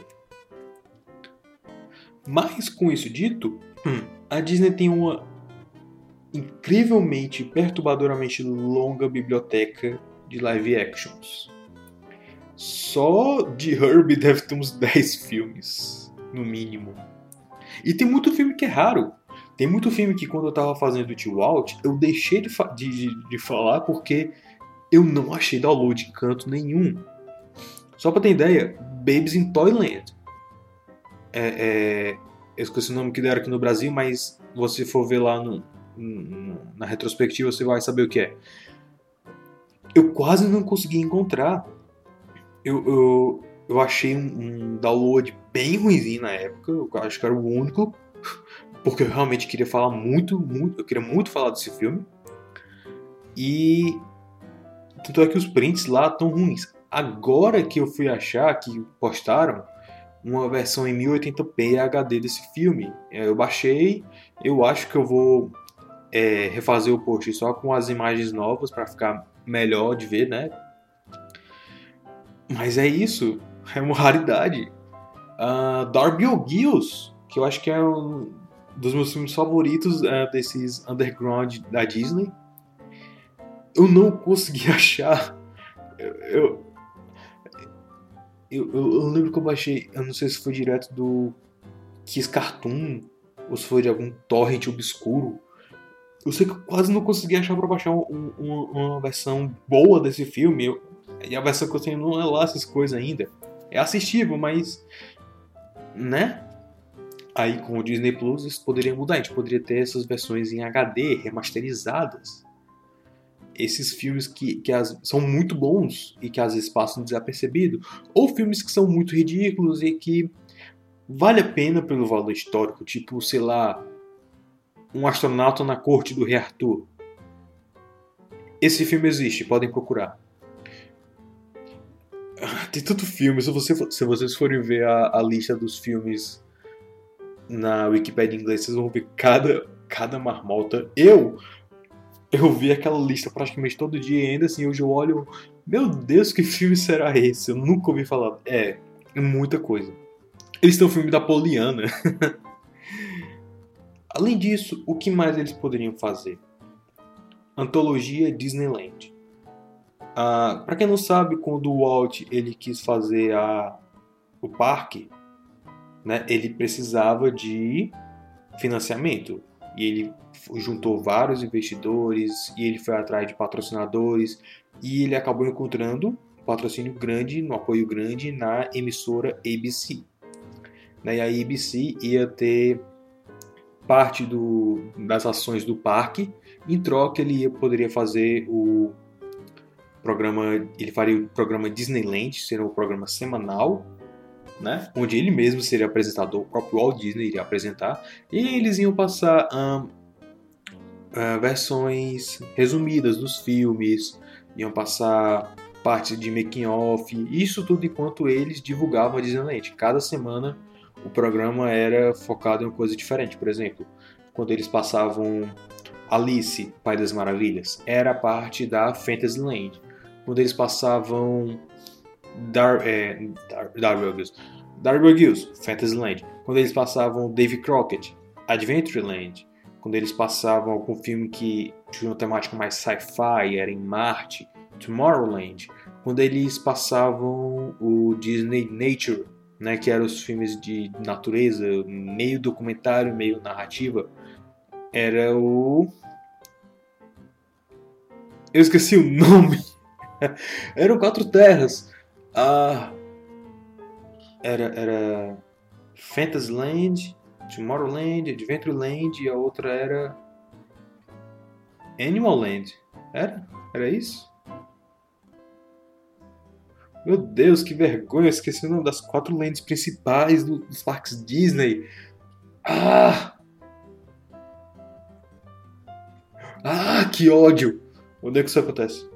Mas com isso dito, hum, a Disney tem uma incrivelmente, perturbadoramente longa biblioteca de live actions. Só de Herbie deve ter uns 10 filmes, no mínimo. E tem muito filme que é raro. Tem muito filme que quando eu tava fazendo o Walt, eu deixei de, de, de, falar porque eu não achei download em canto nenhum. Só pra ter ideia, Babies in Toyland. É, é, eu esqueci o nome que deram aqui no Brasil, mas você for ver lá no, no, na retrospectiva, você vai saber o que é. Eu quase não consegui encontrar eu, eu, eu achei um, um download bem ruimzinho na época, eu acho que era o único, porque eu realmente queria falar muito, muito, eu queria muito falar desse filme. E tanto é que os prints lá estão ruins. Agora que eu fui achar que postaram uma versão em 1080p HD desse filme, é, eu baixei. Eu acho que eu vou é, refazer o post só com as imagens novas para ficar melhor de ver, né? Mas é isso, é uma raridade. Uh, Darby O'Gills, que eu acho que é um dos meus filmes favoritos uh, desses underground da Disney. Eu não consegui achar. Eu, eu, eu, eu lembro que eu baixei, eu não sei se foi direto do Kiss Cartoon ou se foi de algum torrent obscuro. Eu sei que eu quase não consegui achar pra baixar um, um, uma versão boa desse filme. Eu, e a versão que eu tenho não é lá essas coisas ainda. É assistível, mas. Né? Aí com o Disney Plus isso poderia mudar. A gente poderia ter essas versões em HD, remasterizadas. Esses filmes que, que as, são muito bons e que às vezes passam desapercebido. Ou filmes que são muito ridículos e que vale a pena pelo valor histórico. Tipo, sei lá, um astronauta na corte do rei Arthur. Esse filme existe, podem procurar. Tem tanto filme, se, você, se vocês forem ver a, a lista dos filmes na Wikipedia em inglês, vocês vão ver cada, cada marmota. Eu eu vi aquela lista praticamente todo dia e ainda assim hoje eu olho, meu Deus, que filme será esse? Eu nunca ouvi falar. É, é muita coisa. Eles têm o filme da Poliana. Além disso, o que mais eles poderiam fazer? Antologia Disneyland. Ah, para quem não sabe, quando o Walt ele quis fazer a, o parque, né, ele precisava de financiamento e ele juntou vários investidores e ele foi atrás de patrocinadores e ele acabou encontrando um patrocínio grande, um apoio grande na emissora ABC. Né, e a ABC ia ter parte do, das ações do parque. Em troca, ele poderia fazer o programa, ele faria o programa Disneyland, seria um programa semanal, né? Onde ele mesmo seria apresentador, o próprio Walt Disney iria apresentar, e eles iam passar um, uh, versões resumidas dos filmes, iam passar parte de making off, isso tudo enquanto eles divulgavam a Disneyland. Cada semana o programa era focado em uma coisa diferente. Por exemplo, quando eles passavam Alice, Pai das Maravilhas, era parte da Fantasyland. Quando eles passavam Dar, é, Dar, Darby Fantasyland. Quando eles passavam Davy Crockett, Adventureland. Quando eles passavam algum filme que tinha uma temática mais sci-fi, era em Marte, Tomorrowland. Quando eles passavam o Disney Nature né, que eram os filmes de natureza, meio documentário, meio narrativa, era o. Eu esqueci o nome. Eram Quatro Terras. Ah, era, era Fantasyland, Tomorrowland, Adventureland e a outra era Animal Land. Era? Era isso? Meu Deus, que vergonha, eu esqueci o nome das quatro lentes principais do, dos parques Disney. Ah! Ah, que ódio! Onde é que isso acontece?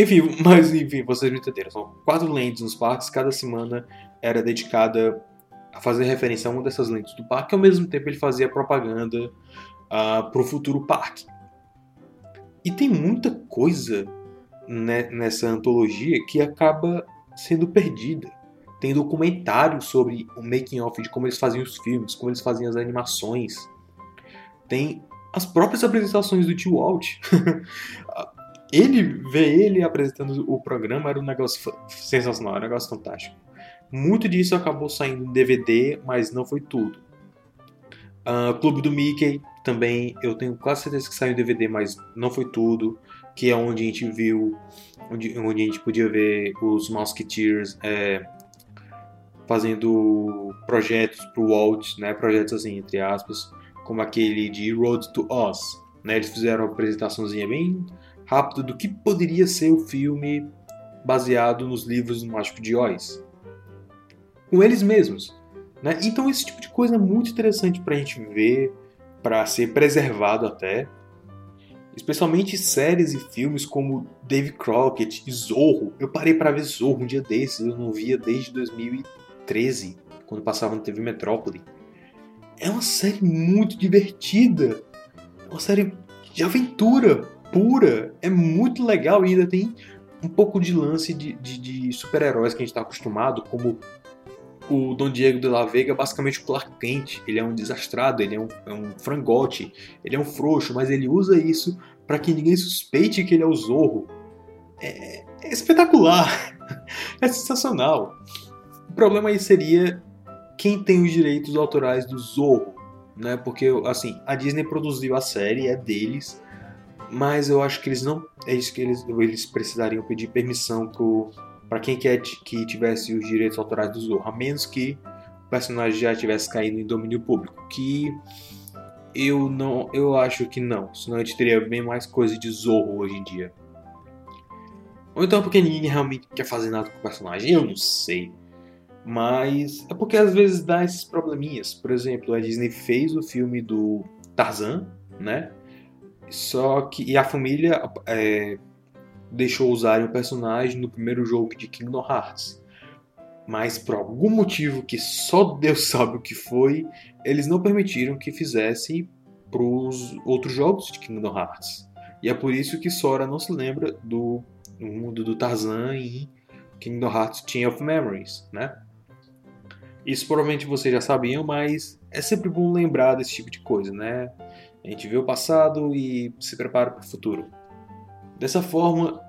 Enfim, mas enfim, vocês me entenderam. São quatro lentes nos parques, cada semana era dedicada a fazer referência a uma dessas lentes do parque, ao mesmo tempo ele fazia propaganda uh, ah, para o futuro parque. E tem muita coisa né, nessa antologia que acaba sendo perdida. Tem documentário sobre o making of de como eles faziam os filmes, como eles faziam as animações. Tem as próprias apresentações do tio Walt. ele ver ele apresentando o programa era um negócio sensacional, era um negócio fantástico. Muito disso acabou saindo em DVD, mas não foi tudo. Uh, Clube do Mickey também, eu tenho quase certeza que saiu em DVD, mas não foi tudo que é onde a gente viu, onde, onde a gente podia ver os Musketeers é, fazendo projetos para o Walt, né, projetos assim, entre aspas, como aquele de Road to Oz. Né, eles fizeram uma apresentaçãozinha bem rápida do que poderia ser o filme baseado nos livros do Mágico de Oz. Com eles mesmos. Né? Então esse tipo de coisa é muito interessante para a gente ver, para ser preservado até, Especialmente séries e filmes como Dave Crockett e Zorro. Eu parei para ver Zorro um dia desses, eu não via desde 2013, quando passava no TV Metrópole. É uma série muito divertida. É uma série de aventura pura. É muito legal e ainda tem um pouco de lance de, de, de super-heróis que a gente está acostumado, como o Don Diego de la Vega basicamente o Clark Kent. Ele é um desastrado, ele é um, é um frangote, ele é um frouxo, mas ele usa isso para que ninguém suspeite que ele é o Zorro. É, é espetacular, é sensacional. O problema aí seria quem tem os direitos autorais do Zorro, né? Porque assim, a Disney produziu a série, é deles, mas eu acho que eles não, é isso que eles, eles precisariam pedir permissão para quem quer que tivesse os direitos autorais do Zorro, a menos que o personagem já tivesse caído em domínio público, que eu não, eu acho que não, senão a gente teria bem mais coisa de Zorro hoje em dia. Ou então porque ninguém realmente quer fazer nada com o personagem, eu não sei. Mas é porque às vezes dá esses probleminhas. Por exemplo, a Disney fez o filme do Tarzan, né? Só que e a família é, deixou usarem o personagem no primeiro jogo de Kingdom Hearts. Mas por algum motivo que só Deus sabe o que foi, eles não permitiram que fizessem para os outros jogos de Kingdom Hearts. E é por isso que Sora não se lembra do mundo do Tarzan em Kingdom Hearts Chain of Memories, né? Isso provavelmente vocês já sabiam, mas é sempre bom lembrar desse tipo de coisa, né? A gente vê o passado e se prepara para o futuro. Dessa forma,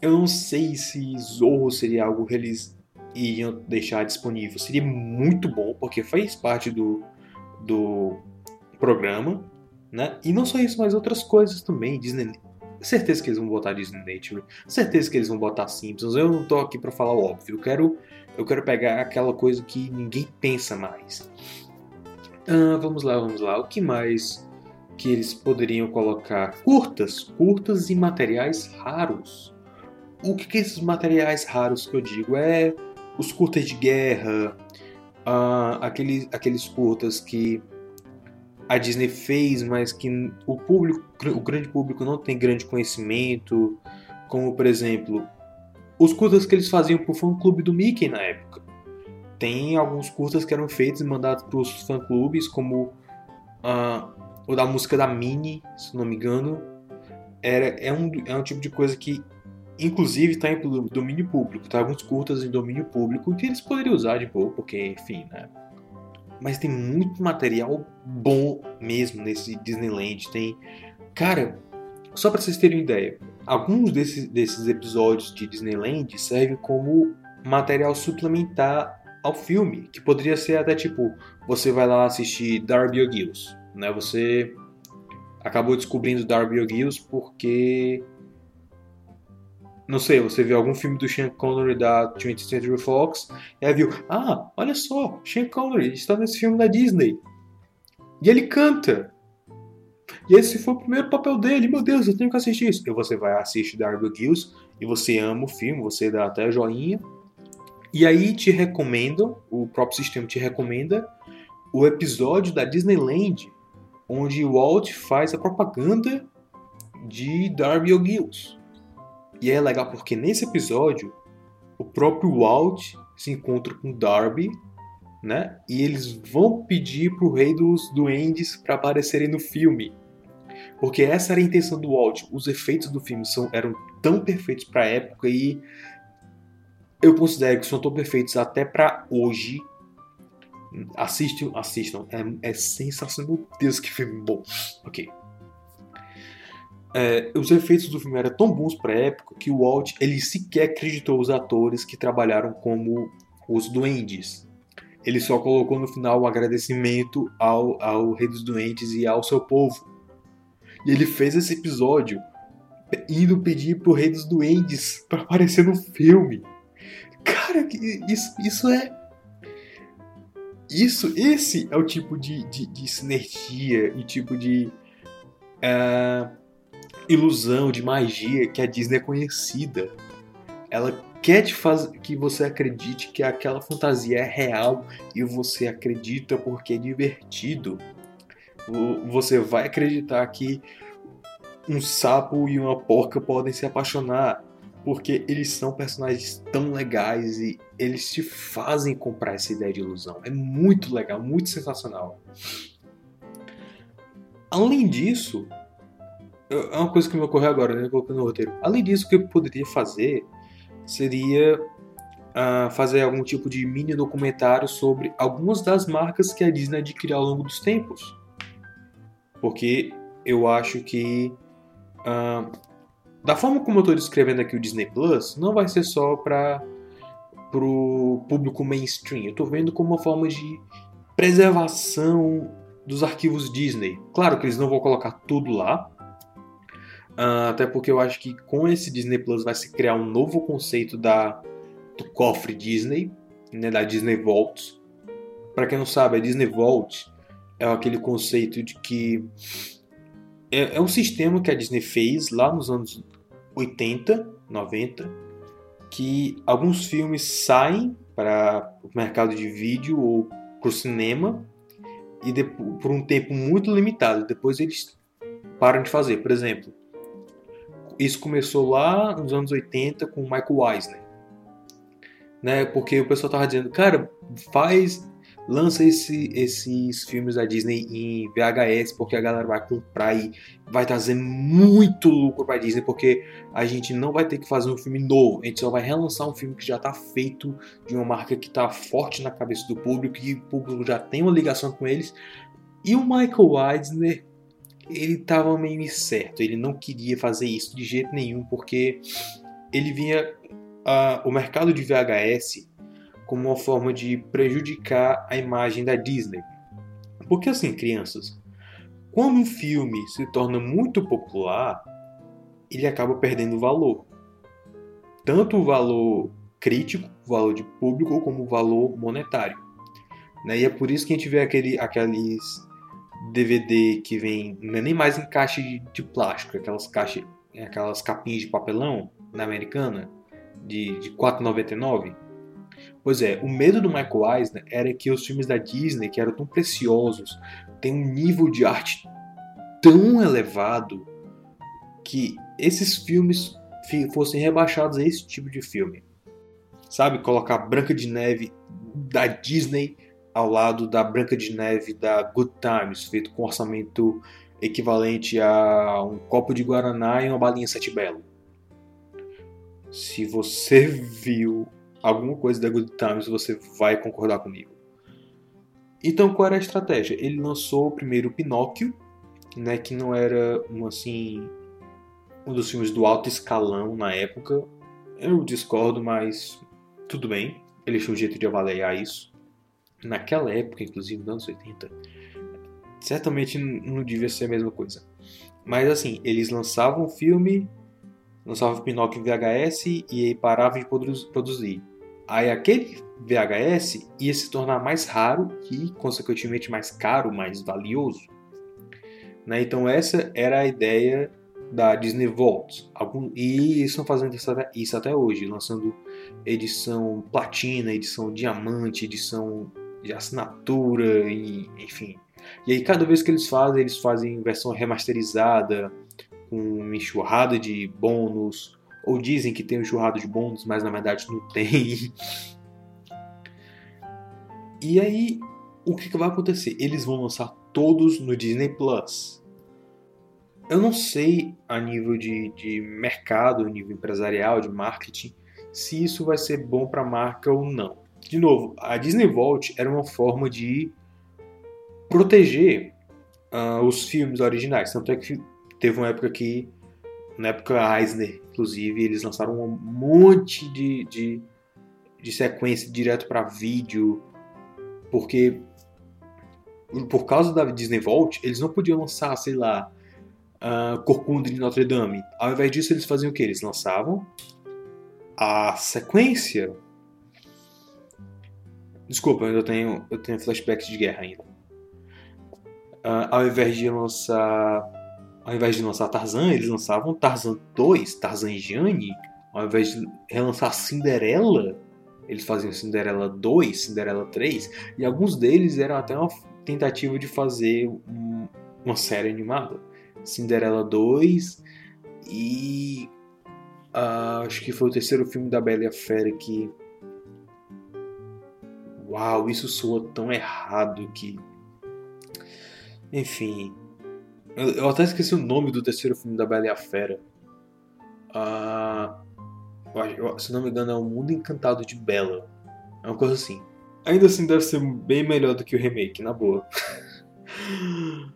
eu não sei se Zorro seria algo que eles iriam deixar disponível. Seria muito bom, porque faz parte do, do programa, né? E não só isso, mas outras coisas também. Disney. Certeza que eles vão botar Disney Nature. Certeza que eles vão botar Simpsons. Eu não tô aqui para falar o óbvio. Eu quero, eu quero pegar aquela coisa que ninguém pensa mais. Ah, vamos lá, vamos lá. O que mais que eles poderiam colocar curtas, curtas e materiais raros. O que, que esses materiais raros que eu digo é os curtas de guerra, uh, aqueles, aqueles curtas que a Disney fez, mas que o público, o grande público não tem grande conhecimento, como por exemplo os curtas que eles faziam para o fã clube do Mickey na época. Tem alguns curtas que eram feitos e mandados para os fã clubes, como uh, ou da música da Mini, se não me engano, era, é, um, é um tipo de coisa que, inclusive, está em domínio público. Tá alguns curtas em domínio público que eles poderiam usar de boa, porque, enfim, né? Mas tem muito material bom mesmo nesse Disneyland. Tem. Cara, só para vocês terem uma ideia, alguns desses, desses episódios de Disneyland servem como material suplementar ao filme, que poderia ser até tipo, você vai lá assistir Darby O'Gills, né? Você acabou descobrindo Darby O'Gills porque não sei, você viu algum filme do Sean Connery da 20th Century Fox e aí viu, ah, olha só, Sean Connery está nesse filme da Disney. E ele canta. E esse foi o primeiro papel dele. Meu Deus, eu tenho que assistir isso. E você vai assistir Darby O'Gills e você ama o filme, você dá até joinha. E aí te recomendam, o próprio sistema te recomenda o episódio da Disneyland onde Walt faz a propaganda de Darby O'Gills. E é legal porque nesse episódio o próprio Walt se encontra com Darby, né? E eles vão pedir pro Rei dos Duendes para aparecerem no filme. Porque essa era a intenção do Walt. Os efeitos do filme são, eram tão perfeitos para a época e eu considero que são tão perfeitos até para hoje Assistam, assistam. É, é sensacional. Meu Deus, que filme bom. Ok. É, os efeitos do filme eram tão bons para época que o Walt ele sequer acreditou os atores que trabalharam como os duendes. Ele só colocou no final o agradecimento ao, ao Rei dos Duendes e ao seu povo. E ele fez esse episódio indo pedir pro Rei dos Duendes para aparecer no filme. Cara, isso, isso é isso, esse é o tipo de, de, de sinergia e tipo de uh, ilusão, de magia que a Disney é conhecida. Ela quer te fazer que você acredite que aquela fantasia é real e você acredita porque é divertido. Você vai acreditar que um sapo e uma porca podem se apaixonar porque eles são personagens tão legais e eles te fazem comprar essa ideia de ilusão. É muito legal, muito sensacional. Além disso, é uma coisa que me ocorreu agora, né? Colocando no roteiro. Além disso, o que eu poderia fazer seria uh, fazer algum tipo de mini documentário sobre algumas das marcas que a Disney adquiriu ao longo dos tempos. Porque eu acho que uh, da forma como eu estou descrevendo aqui o Disney Plus, não vai ser só para o público mainstream. Eu estou vendo como uma forma de preservação dos arquivos Disney. Claro que eles não vão colocar tudo lá, uh, até porque eu acho que com esse Disney Plus vai se criar um novo conceito da, do cofre Disney, né, da Disney Vault. Para quem não sabe, a Disney Vault é aquele conceito de que é, é um sistema que a Disney fez lá nos anos 80, 90, que alguns filmes saem para o mercado de vídeo ou para o cinema e por um tempo muito limitado. Depois eles param de fazer. Por exemplo, isso começou lá nos anos 80 com o Michael Eisner. Né? Porque o pessoal tava dizendo, cara, faz lança esse, esses filmes da Disney em VHS porque a galera vai comprar e vai trazer muito lucro para Disney porque a gente não vai ter que fazer um filme novo, a gente só vai relançar um filme que já está feito de uma marca que está forte na cabeça do público e o público já tem uma ligação com eles. E o Michael Eisner ele estava meio incerto, ele não queria fazer isso de jeito nenhum porque ele vinha uh, o mercado de VHS como uma forma de prejudicar a imagem da Disney. Porque assim, crianças, quando um filme se torna muito popular, ele acaba perdendo valor. Tanto o valor crítico, o valor de público, como o valor monetário. Né? E é por isso que a gente vê aquele, aqueles DVD que vem é nem mais em caixa de, de plástico, aquelas caixas, aquelas capinhas de papelão na americana de, de 4,99 Pois é, o medo do Michael Eisner era que os filmes da Disney, que eram tão preciosos, têm um nível de arte tão elevado que esses filmes fossem rebaixados a esse tipo de filme. Sabe, colocar Branca de Neve da Disney ao lado da Branca de Neve da Good Times, feito com orçamento equivalente a um copo de guaraná e uma balinha sete belo. Se você viu alguma coisa da Good Times você vai concordar comigo. Então qual era a estratégia? Ele lançou primeiro Pinóquio, né, que não era um assim um dos filmes do alto escalão na época. Eu discordo, mas tudo bem. Ele tinha um jeito de avaliar isso. Naquela época, inclusive nos anos 80, certamente não devia ser a mesma coisa. Mas assim, eles lançavam o filme, lançavam o Pinóquio em VHS e aí paravam de produzir. Aí aquele VHS ia se tornar mais raro e, consequentemente, mais caro, mais valioso. Né? Então essa era a ideia da Disney Vault. Algum, e estão fazendo isso até hoje, lançando edição platina, edição diamante, edição de assinatura, e, enfim. E aí cada vez que eles fazem, eles fazem versão remasterizada, com enxurrada de bônus, ou dizem que tem o churrado de bônus, mas na verdade não tem. E aí, o que, que vai acontecer? Eles vão lançar todos no Disney Plus. Eu não sei a nível de, de mercado, a nível empresarial, de marketing, se isso vai ser bom para a marca ou não. De novo, a Disney Vault era uma forma de proteger uh, os filmes originais. Tanto é que teve uma época que na época Eisner, inclusive, eles lançaram um monte de, de, de sequência direto para vídeo, porque por causa da Disney Vault, eles não podiam lançar, sei lá, uh, Corcunda de Notre Dame. Ao invés disso, eles faziam o que? Eles lançavam a sequência. Desculpa, eu tenho, eu tenho flashbacks de guerra ainda. Uh, ao invés de lançar ao invés de lançar Tarzan, eles lançavam Tarzan 2, Tarzan e Jane. Ao invés de relançar Cinderela, eles faziam Cinderela 2, Cinderela 3. E alguns deles eram até uma tentativa de fazer um, uma série animada. Cinderela 2 e. Uh, acho que foi o terceiro filme da Bela e a Fera que. Uau, isso soa tão errado que. Enfim, eu, eu, até esqueci o nome do terceiro filme da Bela e a Fera. Ah, eu se não me engano, é o Mundo Encantado de Bela. É uma coisa assim. Ainda assim deve ser bem melhor do que o remake, na boa.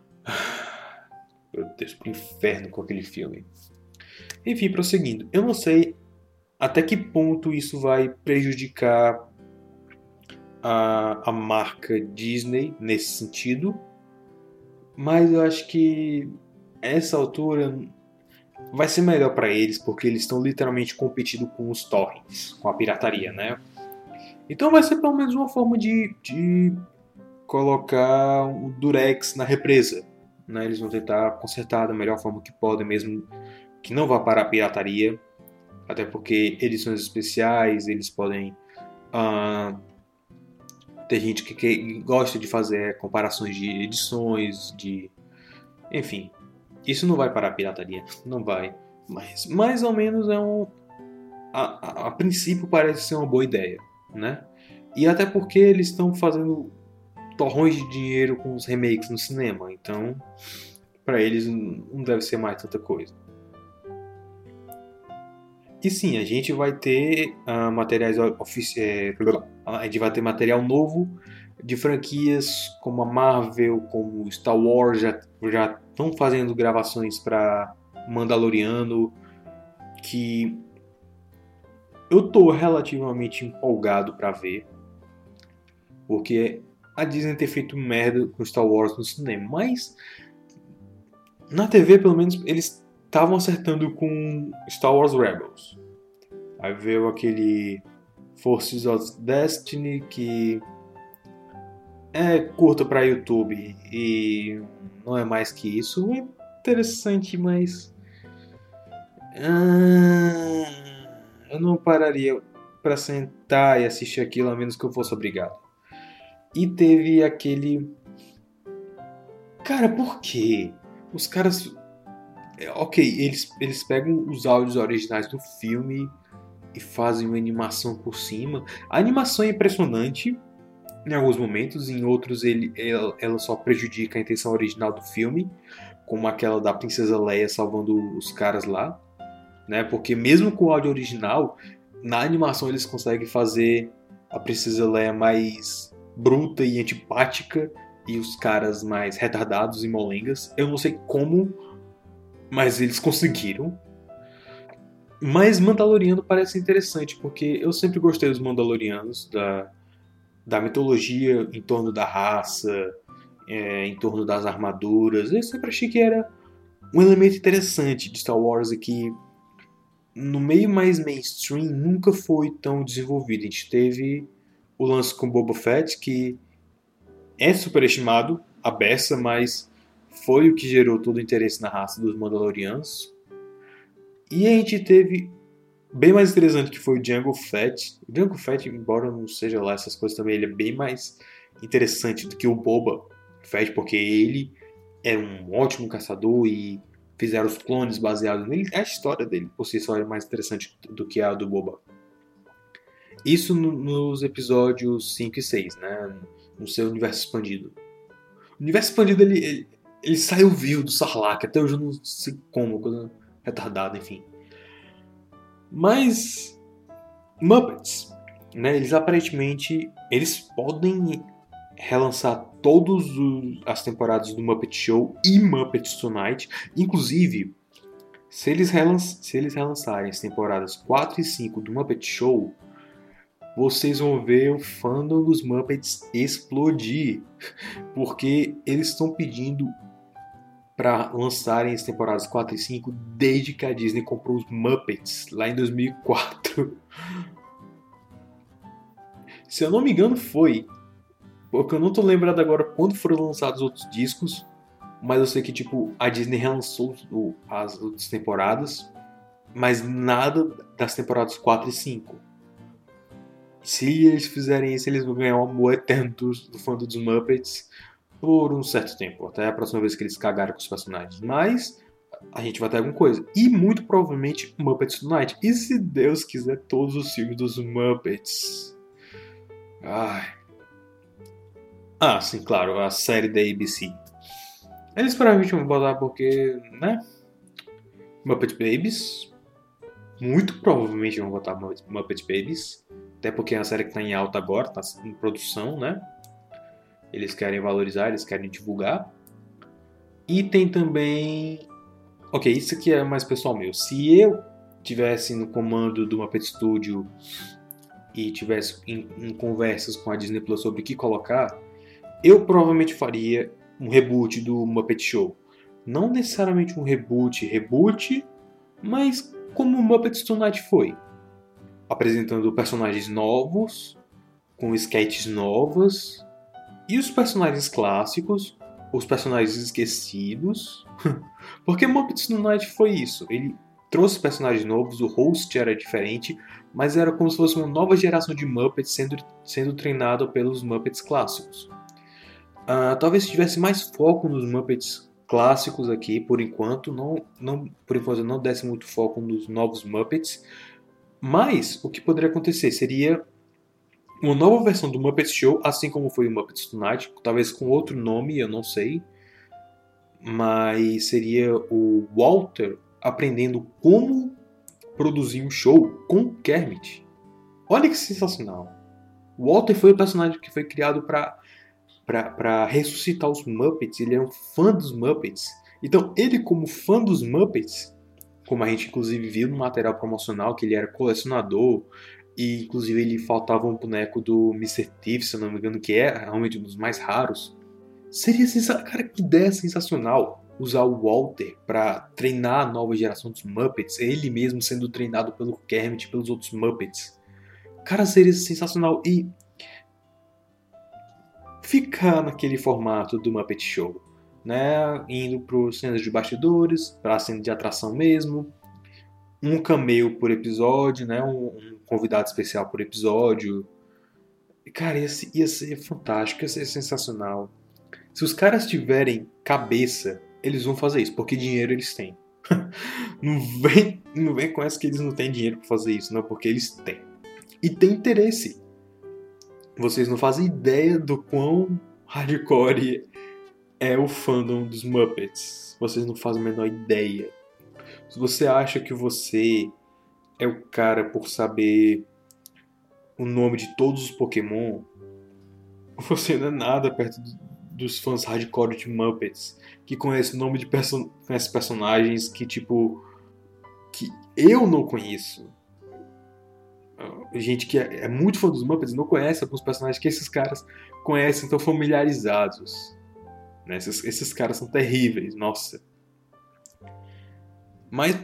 Meu Deus, pro inferno com aquele filme. Enfim, prosseguindo. Eu não sei até que ponto isso vai prejudicar a, a marca Disney nesse sentido. Mas eu acho que essa altura vai ser melhor para eles, porque eles estão literalmente competindo com os torrents, com a pirataria, né? Então vai ser pelo menos uma forma de, de colocar o Durex na represa. Né? Eles vão tentar consertar da melhor forma que podem, mesmo que não vá para a pirataria. Até porque edições especiais, eles podem. ah, ter gente que, que gosta de fazer comparações de edições, de. Enfim. Isso não vai para a pirataria. Não vai. Mas mais ou menos é um. A, a, a princípio parece ser uma boa ideia, né? E até porque eles estão fazendo torrões de dinheiro com os remakes no cinema, então para eles não deve ser mais tanta coisa. E sim, a gente vai ter ah, materiais oficiais. a gente vai ter material novo de franquias como a Marvel, como Star Wars, já já estão fazendo gravações para Mandaloriano, que eu tô relativamente empolgado para ver, porque a Disney ter feito merda com Star Wars no cinema, mas na TV pelo menos eles estavam acertando com Star Wars Rebels. Aí veio aquele Forces of Destiny que é curto para YouTube e não é mais que isso. É interessante, mas ah, eu não pararia para sentar e assistir aquilo a menos que eu fosse obrigado. E teve aquele Cara, por quê? Os caras Ok, eles, eles pegam os áudios originais do filme e fazem uma animação por cima. A animação é impressionante em alguns momentos, em outros ele, ela, ela só prejudica a intenção original do filme, como aquela da Princesa Leia salvando os caras lá, né? Porque mesmo com o áudio original, na animação eles conseguem fazer a Princesa Leia mais bruta e antipática e os caras mais retardados e molengas. Eu não sei como, mas eles conseguiram. Mas Mandaloriano parece interessante, porque eu sempre gostei dos Mandalorianos, da, da mitologia em torno da raça, é, em torno das armaduras. Eu sempre achei que era um elemento interessante de Star Wars e que no meio mais mainstream nunca foi tão desenvolvido. A gente teve o lance com Boba Fett, que é superestimado, a beça, mas foi o que gerou todo o interesse na raça dos Mandalorianos. E a gente teve bem mais interessante que foi o Django Fett. O Django Fett, embora não seja lá essas coisas também, ele é bem mais interessante do que o Boba Fett, porque ele era um ótimo caçador e fizeram os clones baseados nele. A história dele, por si só, é mais interessante do que a do Boba. Isso no- nos episódios 5 e 6, né? No seu universo expandido. O universo expandido, ele, ele, ele saiu vivo do Sarlacc. Até hoje eu não sei como, coisa retardada, enfim. Mas... Muppets, né? Eles aparentemente... Eles podem relançar todas as temporadas do Muppet Show e Muppets Tonight. Inclusive, se eles, relan se eles relançarem as temporadas 4 e 5 do Muppet Show, vocês vão ver o fandom dos Muppets explodir. Porque eles estão pedindo para lançarem as temporadas 4 e 5 desde que a Disney comprou os Muppets lá em 2004. Se eu não me engano, foi. Porque eu não tô lembrado agora quando foram lançados os outros discos. Mas eu sei que, tipo, a Disney relançou as outras temporadas. Mas nada das temporadas 4 e 5. Se eles fizerem isso, eles vão ganhar um amor eterno do, do fã dos Muppets por um certo tempo. Até a próxima vez que eles cagarem com os personagens. Mas a gente vai ter alguma coisa. E muito provavelmente Muppets Tonight. E se Deus quiser, todos os filmes dos Muppets. Ai. Ah, sim, claro, a série da ABC. Eles provavelmente vão botar porque, né? Muppet Babies. muito provavelmente vão botar Muppet Babies, até porque é uma série que está em alta agora, está em produção, né? Eles querem valorizar, eles querem divulgar. E tem também. Ok, isso aqui é mais pessoal meu. Se eu tivesse no comando do Muppet Studio e tivesse em, em conversas com a Disney Plus sobre o que colocar, eu provavelmente faria um reboot do Muppet Show. Não necessariamente um reboot, reboot, mas como o Muppets Tonight foi. Apresentando personagens novos, com sketches novas, e os personagens clássicos, os personagens esquecidos. Porque Muppets Tonight foi isso. Ele trouxe personagens novos, o host era diferente, mas era como se fosse uma nova geração de Muppets sendo, sendo treinado pelos Muppets clássicos. Uh, talvez tivesse mais foco nos Muppets clássicos aqui, por enquanto, não, não, por enquanto não desse muito foco nos novos Muppets, mas o que poderia acontecer seria uma nova versão do Muppet Show, assim como foi o Muppets Tonight, talvez com outro nome, eu não sei, mas seria o Walter aprendendo como produzir um show com Kermit. Olha que sensacional! Walter foi o personagem que foi criado para para ressuscitar os Muppets. Ele é um fã dos Muppets. Então, ele como fã dos Muppets, como a gente inclusive viu no material promocional que ele era colecionador e inclusive ele faltava um boneco do Mr. Thief, se eu não me engano, que é realmente um dos mais raros. Seria sensacional, cara, que ideia sensacional usar o Walter para treinar a nova geração dos Muppets, ele mesmo sendo treinado pelo Kermit e pelos outros Muppets. Cara, seria sensacional e ficar naquele formato do Muppet Show, né? Indo para cenas de bastidores, para cena de atração mesmo, um cameo por episódio, né? Um, um convidado especial por episódio. Cara, ia, ia ser fantástico, ia ser sensacional. Se os caras tiverem cabeça eles vão fazer isso, porque dinheiro eles têm. não, vem, não vem com essa que eles não têm dinheiro para fazer isso, não, porque eles têm. E tem interesse. Vocês não fazem ideia do quão hardcore é o fandom dos Muppets. Vocês não fazem a menor ideia. Se você acha que você é o cara por saber o nome de todos os Pokémon, você não é nada perto dos fãs hardcore de Muppets que conhece o nome de perso conhece personagens que, tipo, que eu não conheço. Ah, gente que é, é muito fã dos Muppets não conhece alguns personagens que esses caras conhecem, estão familiarizados. Né? Esses, esses caras são terríveis, nossa. Mas,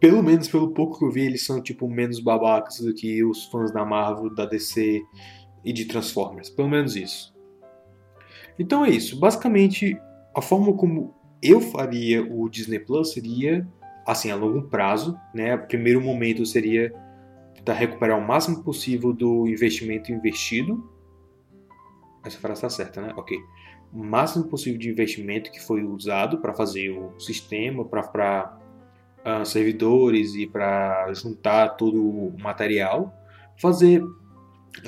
pelo menos pelo pouco que eu vi, eles são tipo menos babacas do que os fãs da Marvel, da DC e de Transformers. Pelo menos isso. Então é isso. Basicamente, a forma como eu faria o Disney Plus seria assim a longo prazo, né? O primeiro momento seria tentar recuperar o máximo possível do investimento investido. Essa frase está certa, né? Ok. O máximo possível de investimento que foi usado para fazer o sistema, para uh, servidores e para juntar todo o material. Fazer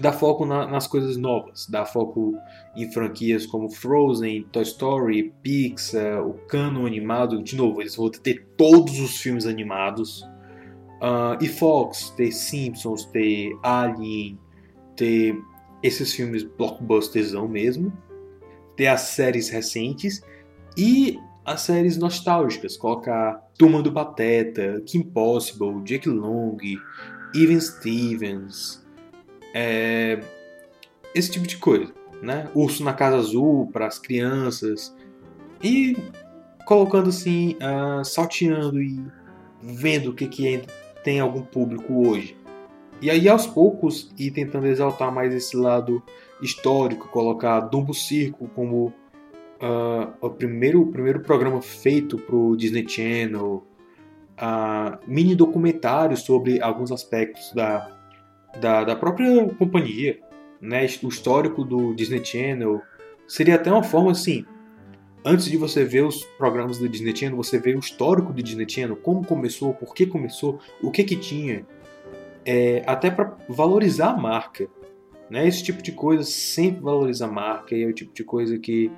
dá foco na, nas coisas novas, dá foco em franquias como Frozen, Toy Story, Pixar, o canon animado. De novo, eles vão ter todos os filmes animados. Uh, e Fox, ter Simpsons, ter Alien, ter esses filmes blockbustersão mesmo, ter as séries recentes e as séries nostálgicas, colocar Turma do Pateta, Kim Possible, Jake Long, Even Stevens, é, esse tipo de coisa, né? Urso na Casa Azul para as crianças e colocando assim, uh, salteando e vendo o que, que tem algum público hoje. E aí aos poucos ir tentando exaltar mais esse lado histórico, colocar Dumbo Circo como uh, o, primeiro, o primeiro programa feito para o Disney Channel, uh, mini documentários sobre alguns aspectos da da, da própria companhia, né? O histórico do Disney Channel seria até uma forma assim. Antes de você ver os programas do Disney Channel, você vê o histórico do Disney Channel, como começou, por que começou, o que que tinha, é, até para valorizar a marca, né? Esse tipo de coisa sempre valoriza a marca e é o tipo de coisa que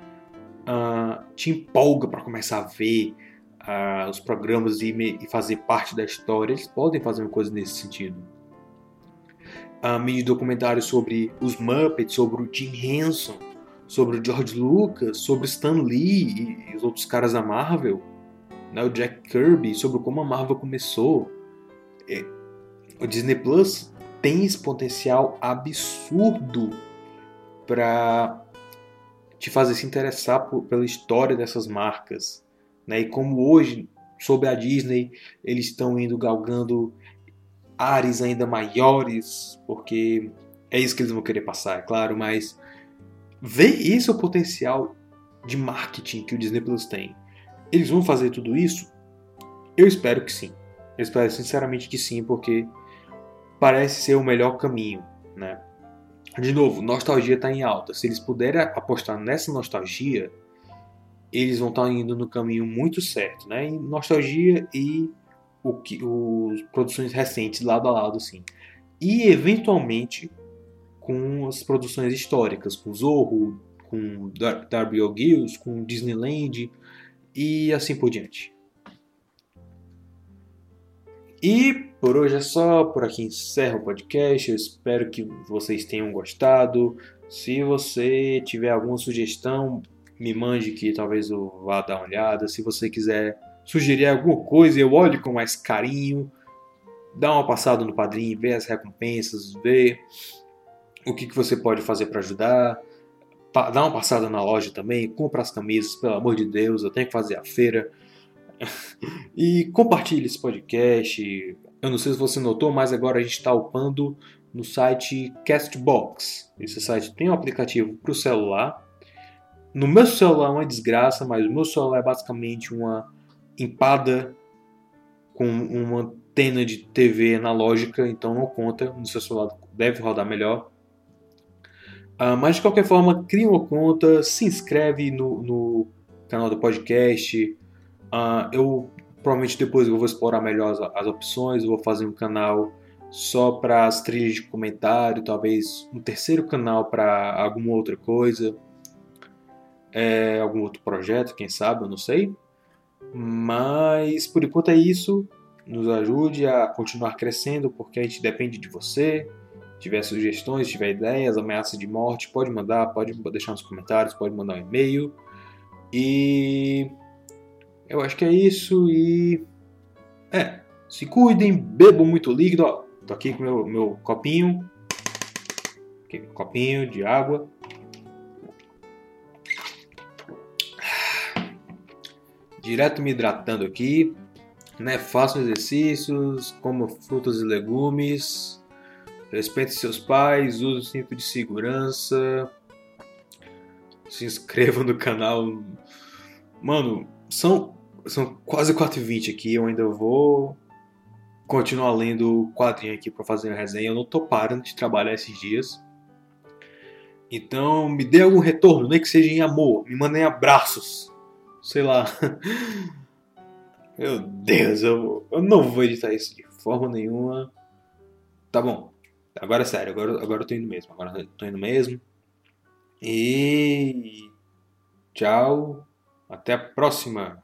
uh, te empolga para começar a ver. uh, os programas e, e, fazer parte da história, eles podem fazer uma coisa nesse sentido. Uh, mini documentário sobre os Muppets, sobre o Jim Henson, sobre o George Lucas, sobre Stan Lee e, e os outros caras da Marvel, né, o Jack Kirby, sobre como a Marvel começou. É, o Disney Plus tem esse potencial absurdo para te fazer se interessar por, pela história dessas marcas. Né? E como hoje, sob a Disney, eles estão indo galgando ares ainda maiores, porque é isso que eles vão querer passar, é claro, mas ver esse o potencial de marketing que o Disney Plus tem. Eles vão fazer tudo isso? Eu espero que sim. Eu espero sinceramente que sim, porque parece ser o melhor caminho, né? De novo, nostalgia está em alta. Se eles puderem apostar nessa nostalgia, eles vão estar indo no caminho muito certo, né? Em nostalgia e o que os produções recentes lado a lado, assim. E eventualmente com as produções históricas, com Zorro, com Darby O'Gills, com Disneyland e assim por diante. E por hoje é só, por aqui encerro o podcast. Eu espero que vocês tenham gostado. Se você tiver alguma sugestão, me mande que talvez eu vá dar uma olhada. Se você quiser sugerir alguma coisa, eu olho com mais carinho. Dá uma passada no padrinho, vê as recompensas, vê o que, que você pode fazer para ajudar. Dá uma passada na loja também, compra as camisas, pelo amor de Deus, eu tenho que fazer a feira. e compartilhe esse podcast. Eu não sei se você notou, mas agora a gente está upando no site Castbox. Esse site tem um aplicativo para o celular no meu celular é uma desgraça, mas o meu celular é basicamente uma empada com uma antena de TV analógica, então não conta. No seu celular deve rodar melhor. Uh, mas de qualquer forma, cria uma conta, se inscreve no, no canal do podcast. Uh, eu provavelmente depois eu vou explorar melhor as, as opções. Eu vou fazer um canal só para as trilhas de comentário, talvez um terceiro canal para alguma outra coisa é, algum outro projeto, quem sabe, eu não sei. Mas por enquanto é isso. Nos ajude a continuar crescendo, porque a gente depende de você. Se tiver sugestões, tiver ideias, ameaças de morte, pode mandar, pode deixar nos comentários, pode mandar um e-mail. E eu acho que é isso. E é, se cuidem, bebam muito líquido. Ó, tô aqui com meu, meu copinho, aqui, copinho de água. direto me hidratando aqui, né? Façam exercícios, comam frutas e legumes, respeite seus pais, use o cinto de segurança, se inscreva no canal. Mano, são, são quase 4h20 aqui, eu ainda vou continuar lendo o quadrinho aqui para fazer a resenha. Eu não tô parando de trabalhar esses dias. Então, me dê algum retorno, nem que seja em amor, me mandem abraços sei lá. Meu Deus, eu, eu não vou editar isso de forma nenhuma. Tá bom. Agora é sério, agora, agora eu tô indo mesmo. Agora eu tô indo mesmo. E. Tchau. Até a próxima.